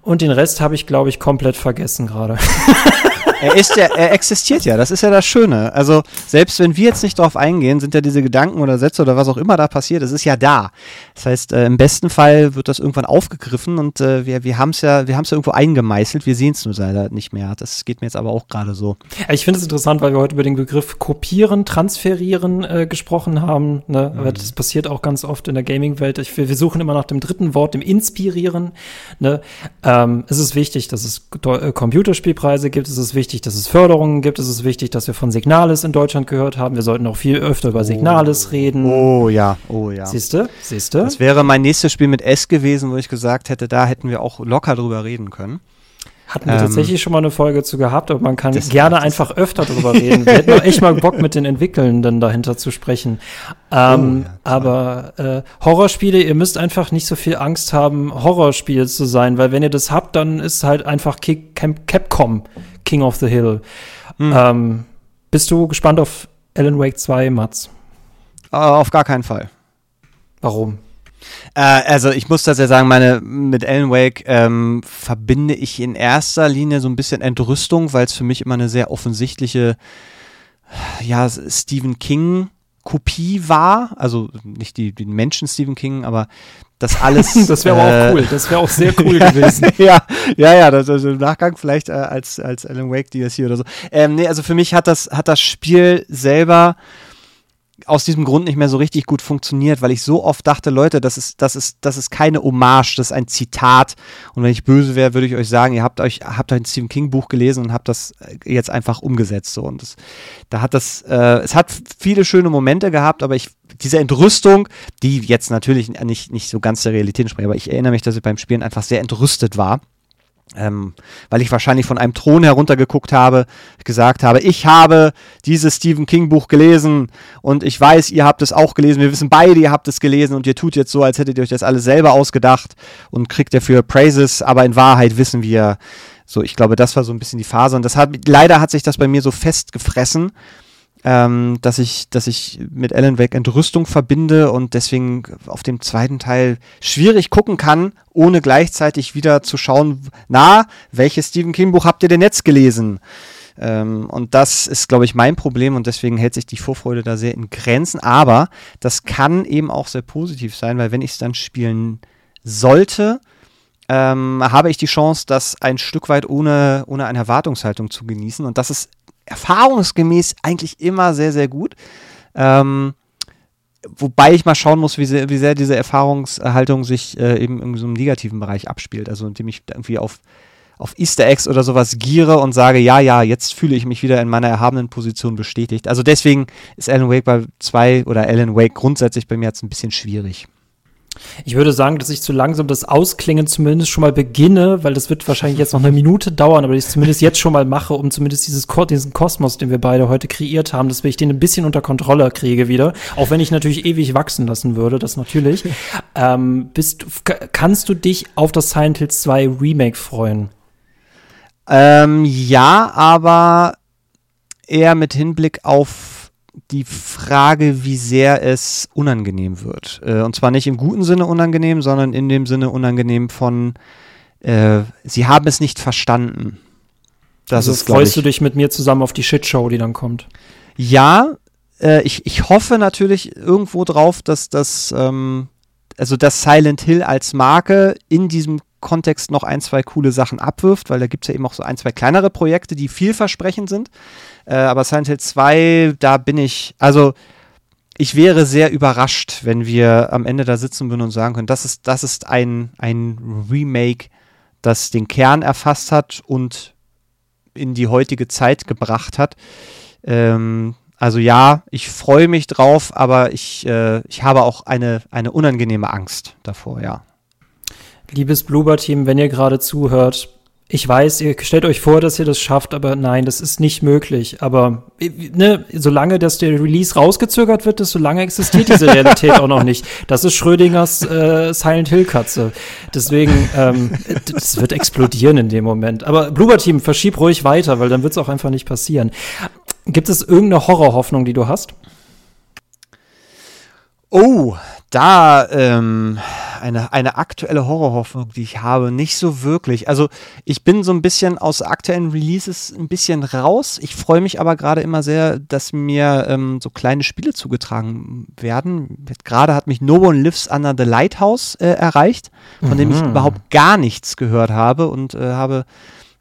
Und den Rest habe ich, glaube ich, komplett vergessen gerade. [laughs] er ist ja, er existiert ja, das ist ja das Schöne. Also, selbst wenn wir jetzt nicht drauf eingehen, sind ja diese Gedanken oder Sätze oder was auch immer da passiert, es ist ja da. Das heißt, äh, im besten Fall wird das irgendwann aufgegriffen und äh, wir, wir haben es ja, wir haben es ja irgendwo eingemeißelt, wir sehen es nur leider nicht mehr. Das geht mir jetzt aber auch gerade so. Ich finde es interessant, weil wir heute über den Begriff kopieren, transferieren äh, gesprochen haben. Ne? Mhm. Das passiert auch ganz oft in der Gaming-Welt. Wir, wir suchen immer nach dem dritten Wort, dem Inspirieren. Ne? Ähm, es ist wichtig, dass es äh, Computerspielpreise gibt, es ist wichtig, dass es Förderungen gibt, es ist wichtig, dass wir von Signalis in Deutschland gehört haben. Wir sollten auch viel öfter über Signalis oh. reden. Oh ja, oh ja. Siehst du? Siehst du? Das wäre mein nächstes Spiel mit S gewesen, wo ich gesagt hätte, da hätten wir auch locker drüber reden können. Hatten wir ähm, tatsächlich schon mal eine Folge zu gehabt, aber man kann gerne einfach öfter drüber reden. Wir hätten auch echt mal Bock, mit den Entwickelnden dahinter zu sprechen. Ähm, oh, ja, aber äh, Horrorspiele, ihr müsst einfach nicht so viel Angst haben, Horrorspiele zu sein, weil wenn ihr das habt, dann ist halt einfach Capcom King of the Hill. Hm. Ähm, bist du gespannt auf Alan Wake 2, Mats? Uh, auf gar keinen Fall. Warum? Äh, also ich muss das ja sagen, meine mit Alan Wake ähm, verbinde ich in erster Linie so ein bisschen Entrüstung, weil es für mich immer eine sehr offensichtliche, ja, Stephen King Kopie war, also nicht die, die Menschen Stephen King, aber [laughs] das alles. das wäre äh, auch cool, das wäre auch sehr cool gewesen. [laughs] ja, ja, ja, das, also im Nachgang vielleicht äh, als, als Alan Wake DLC oder so. Ähm, nee, also für mich hat das, hat das Spiel selber aus diesem Grund nicht mehr so richtig gut funktioniert, weil ich so oft dachte, Leute, das ist, das ist, das ist keine Hommage, das ist ein Zitat. Und wenn ich böse wäre, würde ich euch sagen, ihr habt euch, habt ein Stephen King Buch gelesen und habt das äh, jetzt einfach umgesetzt. So. Und das, da hat das, äh, es hat viele schöne Momente gehabt, aber ich, diese Entrüstung, die jetzt natürlich nicht, nicht so ganz der Realität entspricht, aber ich erinnere mich, dass ich beim Spielen einfach sehr entrüstet war. Ähm, weil ich wahrscheinlich von einem Thron heruntergeguckt habe, gesagt habe, ich habe dieses Stephen King Buch gelesen und ich weiß, ihr habt es auch gelesen, wir wissen beide, ihr habt es gelesen und ihr tut jetzt so, als hättet ihr euch das alles selber ausgedacht und kriegt dafür Praises, aber in Wahrheit wissen wir, so, ich glaube, das war so ein bisschen die Phase und das hat, leider hat sich das bei mir so festgefressen, ähm, dass ich, dass ich mit Alan Wake Entrüstung verbinde und deswegen auf dem zweiten Teil schwierig gucken kann, ohne gleichzeitig wieder zu schauen, na, welches Stephen King Buch habt ihr denn jetzt gelesen? Ähm, und das ist, glaube ich, mein Problem und deswegen hält sich die Vorfreude da sehr in Grenzen. Aber das kann eben auch sehr positiv sein, weil wenn ich es dann spielen sollte, ähm, habe ich die Chance, das ein Stück weit ohne, ohne eine Erwartungshaltung zu genießen. Und das ist erfahrungsgemäß eigentlich immer sehr, sehr gut. Ähm, wobei ich mal schauen muss, wie sehr, wie sehr diese Erfahrungshaltung sich äh, eben in so einem negativen Bereich abspielt. Also indem ich irgendwie auf, auf Easter Eggs oder sowas giere und sage, ja, ja, jetzt fühle ich mich wieder in meiner erhabenen Position bestätigt. Also deswegen ist Alan Wake bei zwei oder Alan Wake grundsätzlich bei mir jetzt ein bisschen schwierig. Ich würde sagen, dass ich zu langsam das Ausklingen zumindest schon mal beginne, weil das wird wahrscheinlich jetzt noch eine Minute dauern, aber ich es zumindest jetzt schon mal mache, um zumindest dieses, diesen Kosmos, den wir beide heute kreiert haben, dass ich den ein bisschen unter Kontrolle kriege wieder. Auch wenn ich natürlich ewig wachsen lassen würde, das natürlich. [laughs] ähm, bist, kannst du dich auf das Silent Hill 2 Remake freuen? Ähm, ja, aber eher mit Hinblick auf die Frage, wie sehr es unangenehm wird. Äh, und zwar nicht im guten Sinne unangenehm, sondern in dem Sinne unangenehm von, äh, sie haben es nicht verstanden. Das also ist, freust ich, du dich mit mir zusammen auf die Shitshow, die dann kommt? Ja, äh, ich, ich hoffe natürlich irgendwo drauf, dass das, ähm, also dass Silent Hill als Marke in diesem Kontext noch ein, zwei coole Sachen abwirft, weil da gibt es ja eben auch so ein, zwei kleinere Projekte, die vielversprechend sind. Äh, aber Silent Hill 2, da bin ich, also ich wäre sehr überrascht, wenn wir am Ende da sitzen würden und sagen können, das ist, das ist ein, ein Remake, das den Kern erfasst hat und in die heutige Zeit gebracht hat. Ähm, also ja, ich freue mich drauf, aber ich, äh, ich habe auch eine, eine unangenehme Angst davor, ja. Liebes Bluebird-Team, wenn ihr gerade zuhört, ich weiß, ihr stellt euch vor, dass ihr das schafft, aber nein, das ist nicht möglich. Aber ne, solange dass der Release rausgezögert wird, desto lange existiert diese Realität auch noch nicht. Das ist Schrödingers äh, Silent Hill Katze. Deswegen, ähm, das wird explodieren in dem Moment. Aber Bloober Team, verschieb ruhig weiter, weil dann wird es auch einfach nicht passieren. Gibt es irgendeine Horrorhoffnung, die du hast? Oh, da ähm, eine, eine aktuelle Horrorhoffnung, die ich habe, nicht so wirklich. Also ich bin so ein bisschen aus aktuellen Releases ein bisschen raus. Ich freue mich aber gerade immer sehr, dass mir ähm, so kleine Spiele zugetragen werden. Gerade hat mich No One Lives Under the Lighthouse äh, erreicht, von mhm. dem ich mhm. überhaupt gar nichts gehört habe und äh, habe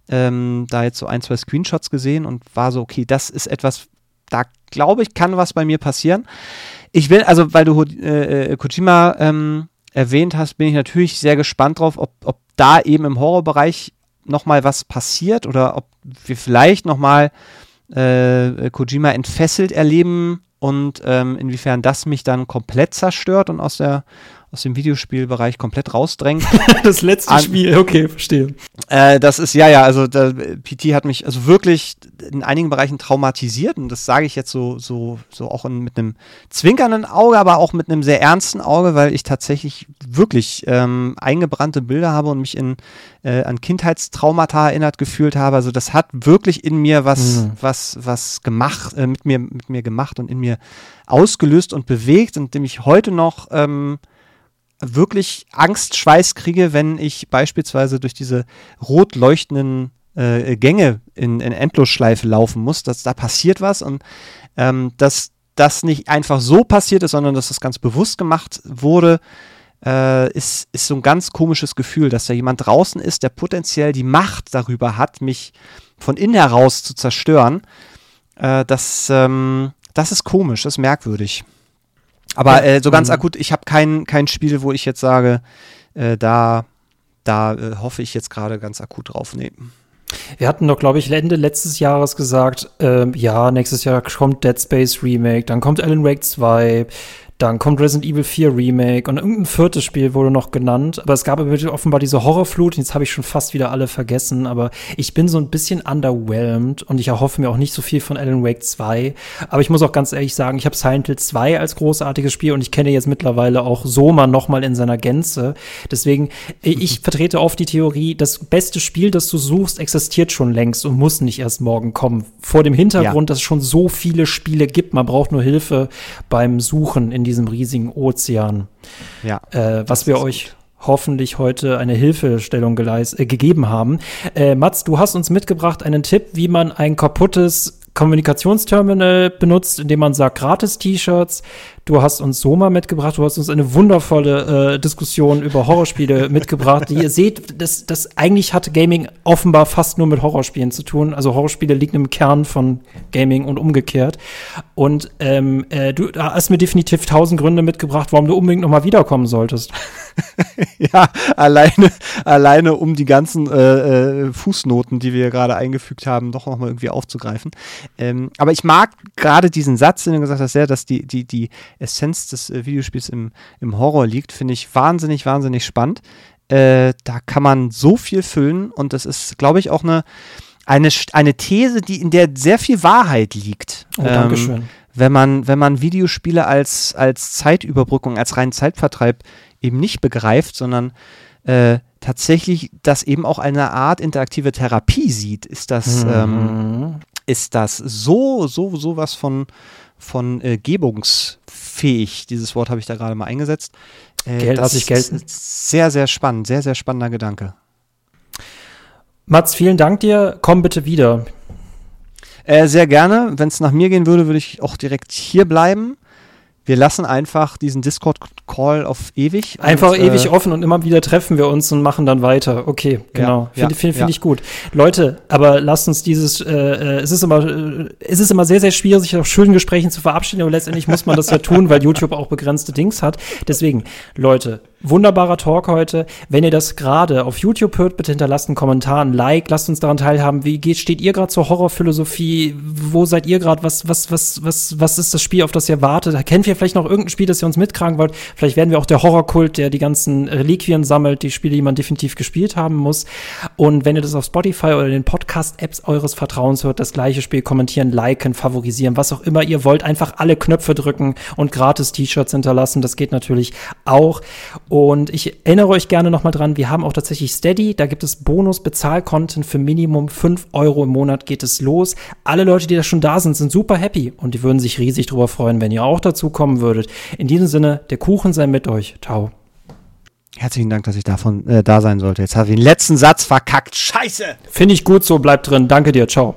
ähm, da jetzt so ein, zwei Screenshots gesehen und war so, okay, das ist etwas, da glaube ich, kann was bei mir passieren. Ich will, also, weil du äh, äh, Kojima ähm, erwähnt hast, bin ich natürlich sehr gespannt drauf, ob, ob da eben im Horrorbereich nochmal was passiert oder ob wir vielleicht nochmal äh, Kojima entfesselt erleben und ähm, inwiefern das mich dann komplett zerstört und aus der aus dem Videospielbereich komplett rausdrängt. [laughs] das letzte An Spiel, okay, verstehe. Äh, das ist, ja, ja, also da, PT hat mich also wirklich in einigen Bereichen traumatisiert und das sage ich jetzt so, so, so auch in, mit einem zwinkernden Auge, aber auch mit einem sehr ernsten Auge, weil ich tatsächlich wirklich ähm, eingebrannte Bilder habe und mich in, äh, an Kindheitstraumata erinnert gefühlt habe. Also das hat wirklich in mir was, mhm. was, was gemacht, äh, mit mir, mit mir gemacht und in mir ausgelöst und bewegt und dem ich heute noch ähm, wirklich Angstschweiß kriege, wenn ich beispielsweise durch diese rot leuchtenden äh, Gänge in, in Endlosschleife laufen muss, dass da passiert was und ähm, dass das nicht einfach so passiert ist, sondern dass das ganz bewusst gemacht wurde, äh, ist, ist so ein ganz komisches Gefühl, dass da jemand draußen ist, der potenziell die Macht darüber hat, mich von innen heraus zu zerstören. Äh, das, ähm, das ist komisch, das ist merkwürdig. Aber äh, so ganz mhm. akut, ich habe kein, kein Spiel, wo ich jetzt sage, äh, da, da äh, hoffe ich jetzt gerade ganz akut drauf. Nee. Wir hatten doch, glaube ich, Ende letztes Jahres gesagt, ähm, ja, nächstes Jahr kommt Dead Space Remake, dann kommt Alan Wake 2, dann kommt Resident Evil 4 Remake und irgendein viertes Spiel wurde noch genannt. Aber es gab offenbar diese Horrorflut. Jetzt habe ich schon fast wieder alle vergessen. Aber ich bin so ein bisschen underwhelmed und ich erhoffe mir auch nicht so viel von Alan Wake 2. Aber ich muss auch ganz ehrlich sagen, ich habe Silent Hill 2 als großartiges Spiel und ich kenne jetzt mittlerweile auch Soma noch mal in seiner Gänze. Deswegen, ich [laughs] vertrete oft die Theorie, das beste Spiel, das du suchst, existiert schon längst und muss nicht erst morgen kommen. Vor dem Hintergrund, ja. dass es schon so viele Spiele gibt. Man braucht nur Hilfe beim Suchen in diesem riesigen Ozean. Ja. Äh, was wir euch hoffentlich heute eine Hilfestellung äh, gegeben haben. Äh, Mats, du hast uns mitgebracht einen Tipp, wie man ein kaputtes Kommunikationsterminal benutzt, indem man sagt Gratis-T-Shirts. Du hast uns Soma mitgebracht, du hast uns eine wundervolle äh, Diskussion über Horrorspiele [laughs] mitgebracht. Die, ihr seht, das, das eigentlich hat Gaming offenbar fast nur mit Horrorspielen zu tun. Also Horrorspiele liegen im Kern von Gaming und umgekehrt. Und ähm, äh, du hast mir definitiv tausend Gründe mitgebracht, warum du unbedingt nochmal wiederkommen solltest. [laughs] ja, alleine, alleine um die ganzen äh, äh, Fußnoten, die wir gerade eingefügt haben, doch nochmal irgendwie aufzugreifen. Ähm, aber ich mag gerade diesen Satz, den du gesagt hast, sehr, dass die, die, die Essenz des äh, Videospiels im, im Horror liegt, finde ich wahnsinnig, wahnsinnig spannend. Äh, da kann man so viel füllen und das ist, glaube ich, auch eine, eine, eine These, die in der sehr viel Wahrheit liegt. Oh, Dankeschön. Ähm, wenn man, wenn man Videospiele als, als Zeitüberbrückung, als reinen Zeitvertreib eben nicht begreift, sondern äh, tatsächlich das eben auch eine Art interaktive Therapie sieht, ist das, mhm. ähm, ist das so, so, so was von, von äh, gebungsfähig. Dieses Wort habe ich da gerade mal eingesetzt. Äh, Geld lasse ich gelten. Sehr, sehr spannend, sehr, sehr spannender Gedanke. Mats, vielen Dank dir. Komm bitte wieder. Äh, sehr gerne. Wenn es nach mir gehen würde, würde ich auch direkt hier bleiben wir lassen einfach diesen Discord-Call auf ewig. Einfach und, ewig äh, offen und immer wieder treffen wir uns und machen dann weiter. Okay, genau. Ja, Finde ja, find, find ja. ich gut. Leute, aber lasst uns dieses, äh, äh, es ist immer, äh, es ist immer sehr, sehr schwierig, sich auf schönen Gesprächen zu verabschieden, aber letztendlich muss man das ja tun, weil YouTube auch begrenzte Dings hat. Deswegen, Leute, wunderbarer Talk heute. Wenn ihr das gerade auf YouTube hört, bitte hinterlasst einen Kommentar, ein Like, lasst uns daran teilhaben. Wie geht, steht ihr gerade zur Horrorphilosophie? Wo seid ihr gerade? Was, was, was, was, was ist das Spiel, auf das ihr wartet? Kennt ihr vielleicht noch irgendein Spiel, das ihr uns mittragen wollt? Vielleicht werden wir auch der Horrorkult, der die ganzen Reliquien sammelt, die Spiele, die man definitiv gespielt haben muss. Und wenn ihr das auf Spotify oder den Podcast-Apps eures Vertrauens hört, das gleiche Spiel kommentieren, liken, favorisieren, was auch immer ihr wollt, einfach alle Knöpfe drücken und gratis T-Shirts hinterlassen. Das geht natürlich auch. Und ich erinnere euch gerne nochmal dran, wir haben auch tatsächlich Steady. Da gibt es Bonus-Bezahl-Content für Minimum 5 Euro im Monat geht es los. Alle Leute, die da schon da sind, sind super happy und die würden sich riesig drüber freuen, wenn ihr auch dazu kommen würdet. In diesem Sinne, der Kuchen sei mit euch. Ciao. Herzlichen Dank, dass ich davon äh, da sein sollte. Jetzt habe ich den letzten Satz verkackt. Scheiße! Finde ich gut so, bleibt drin. Danke dir. Ciao.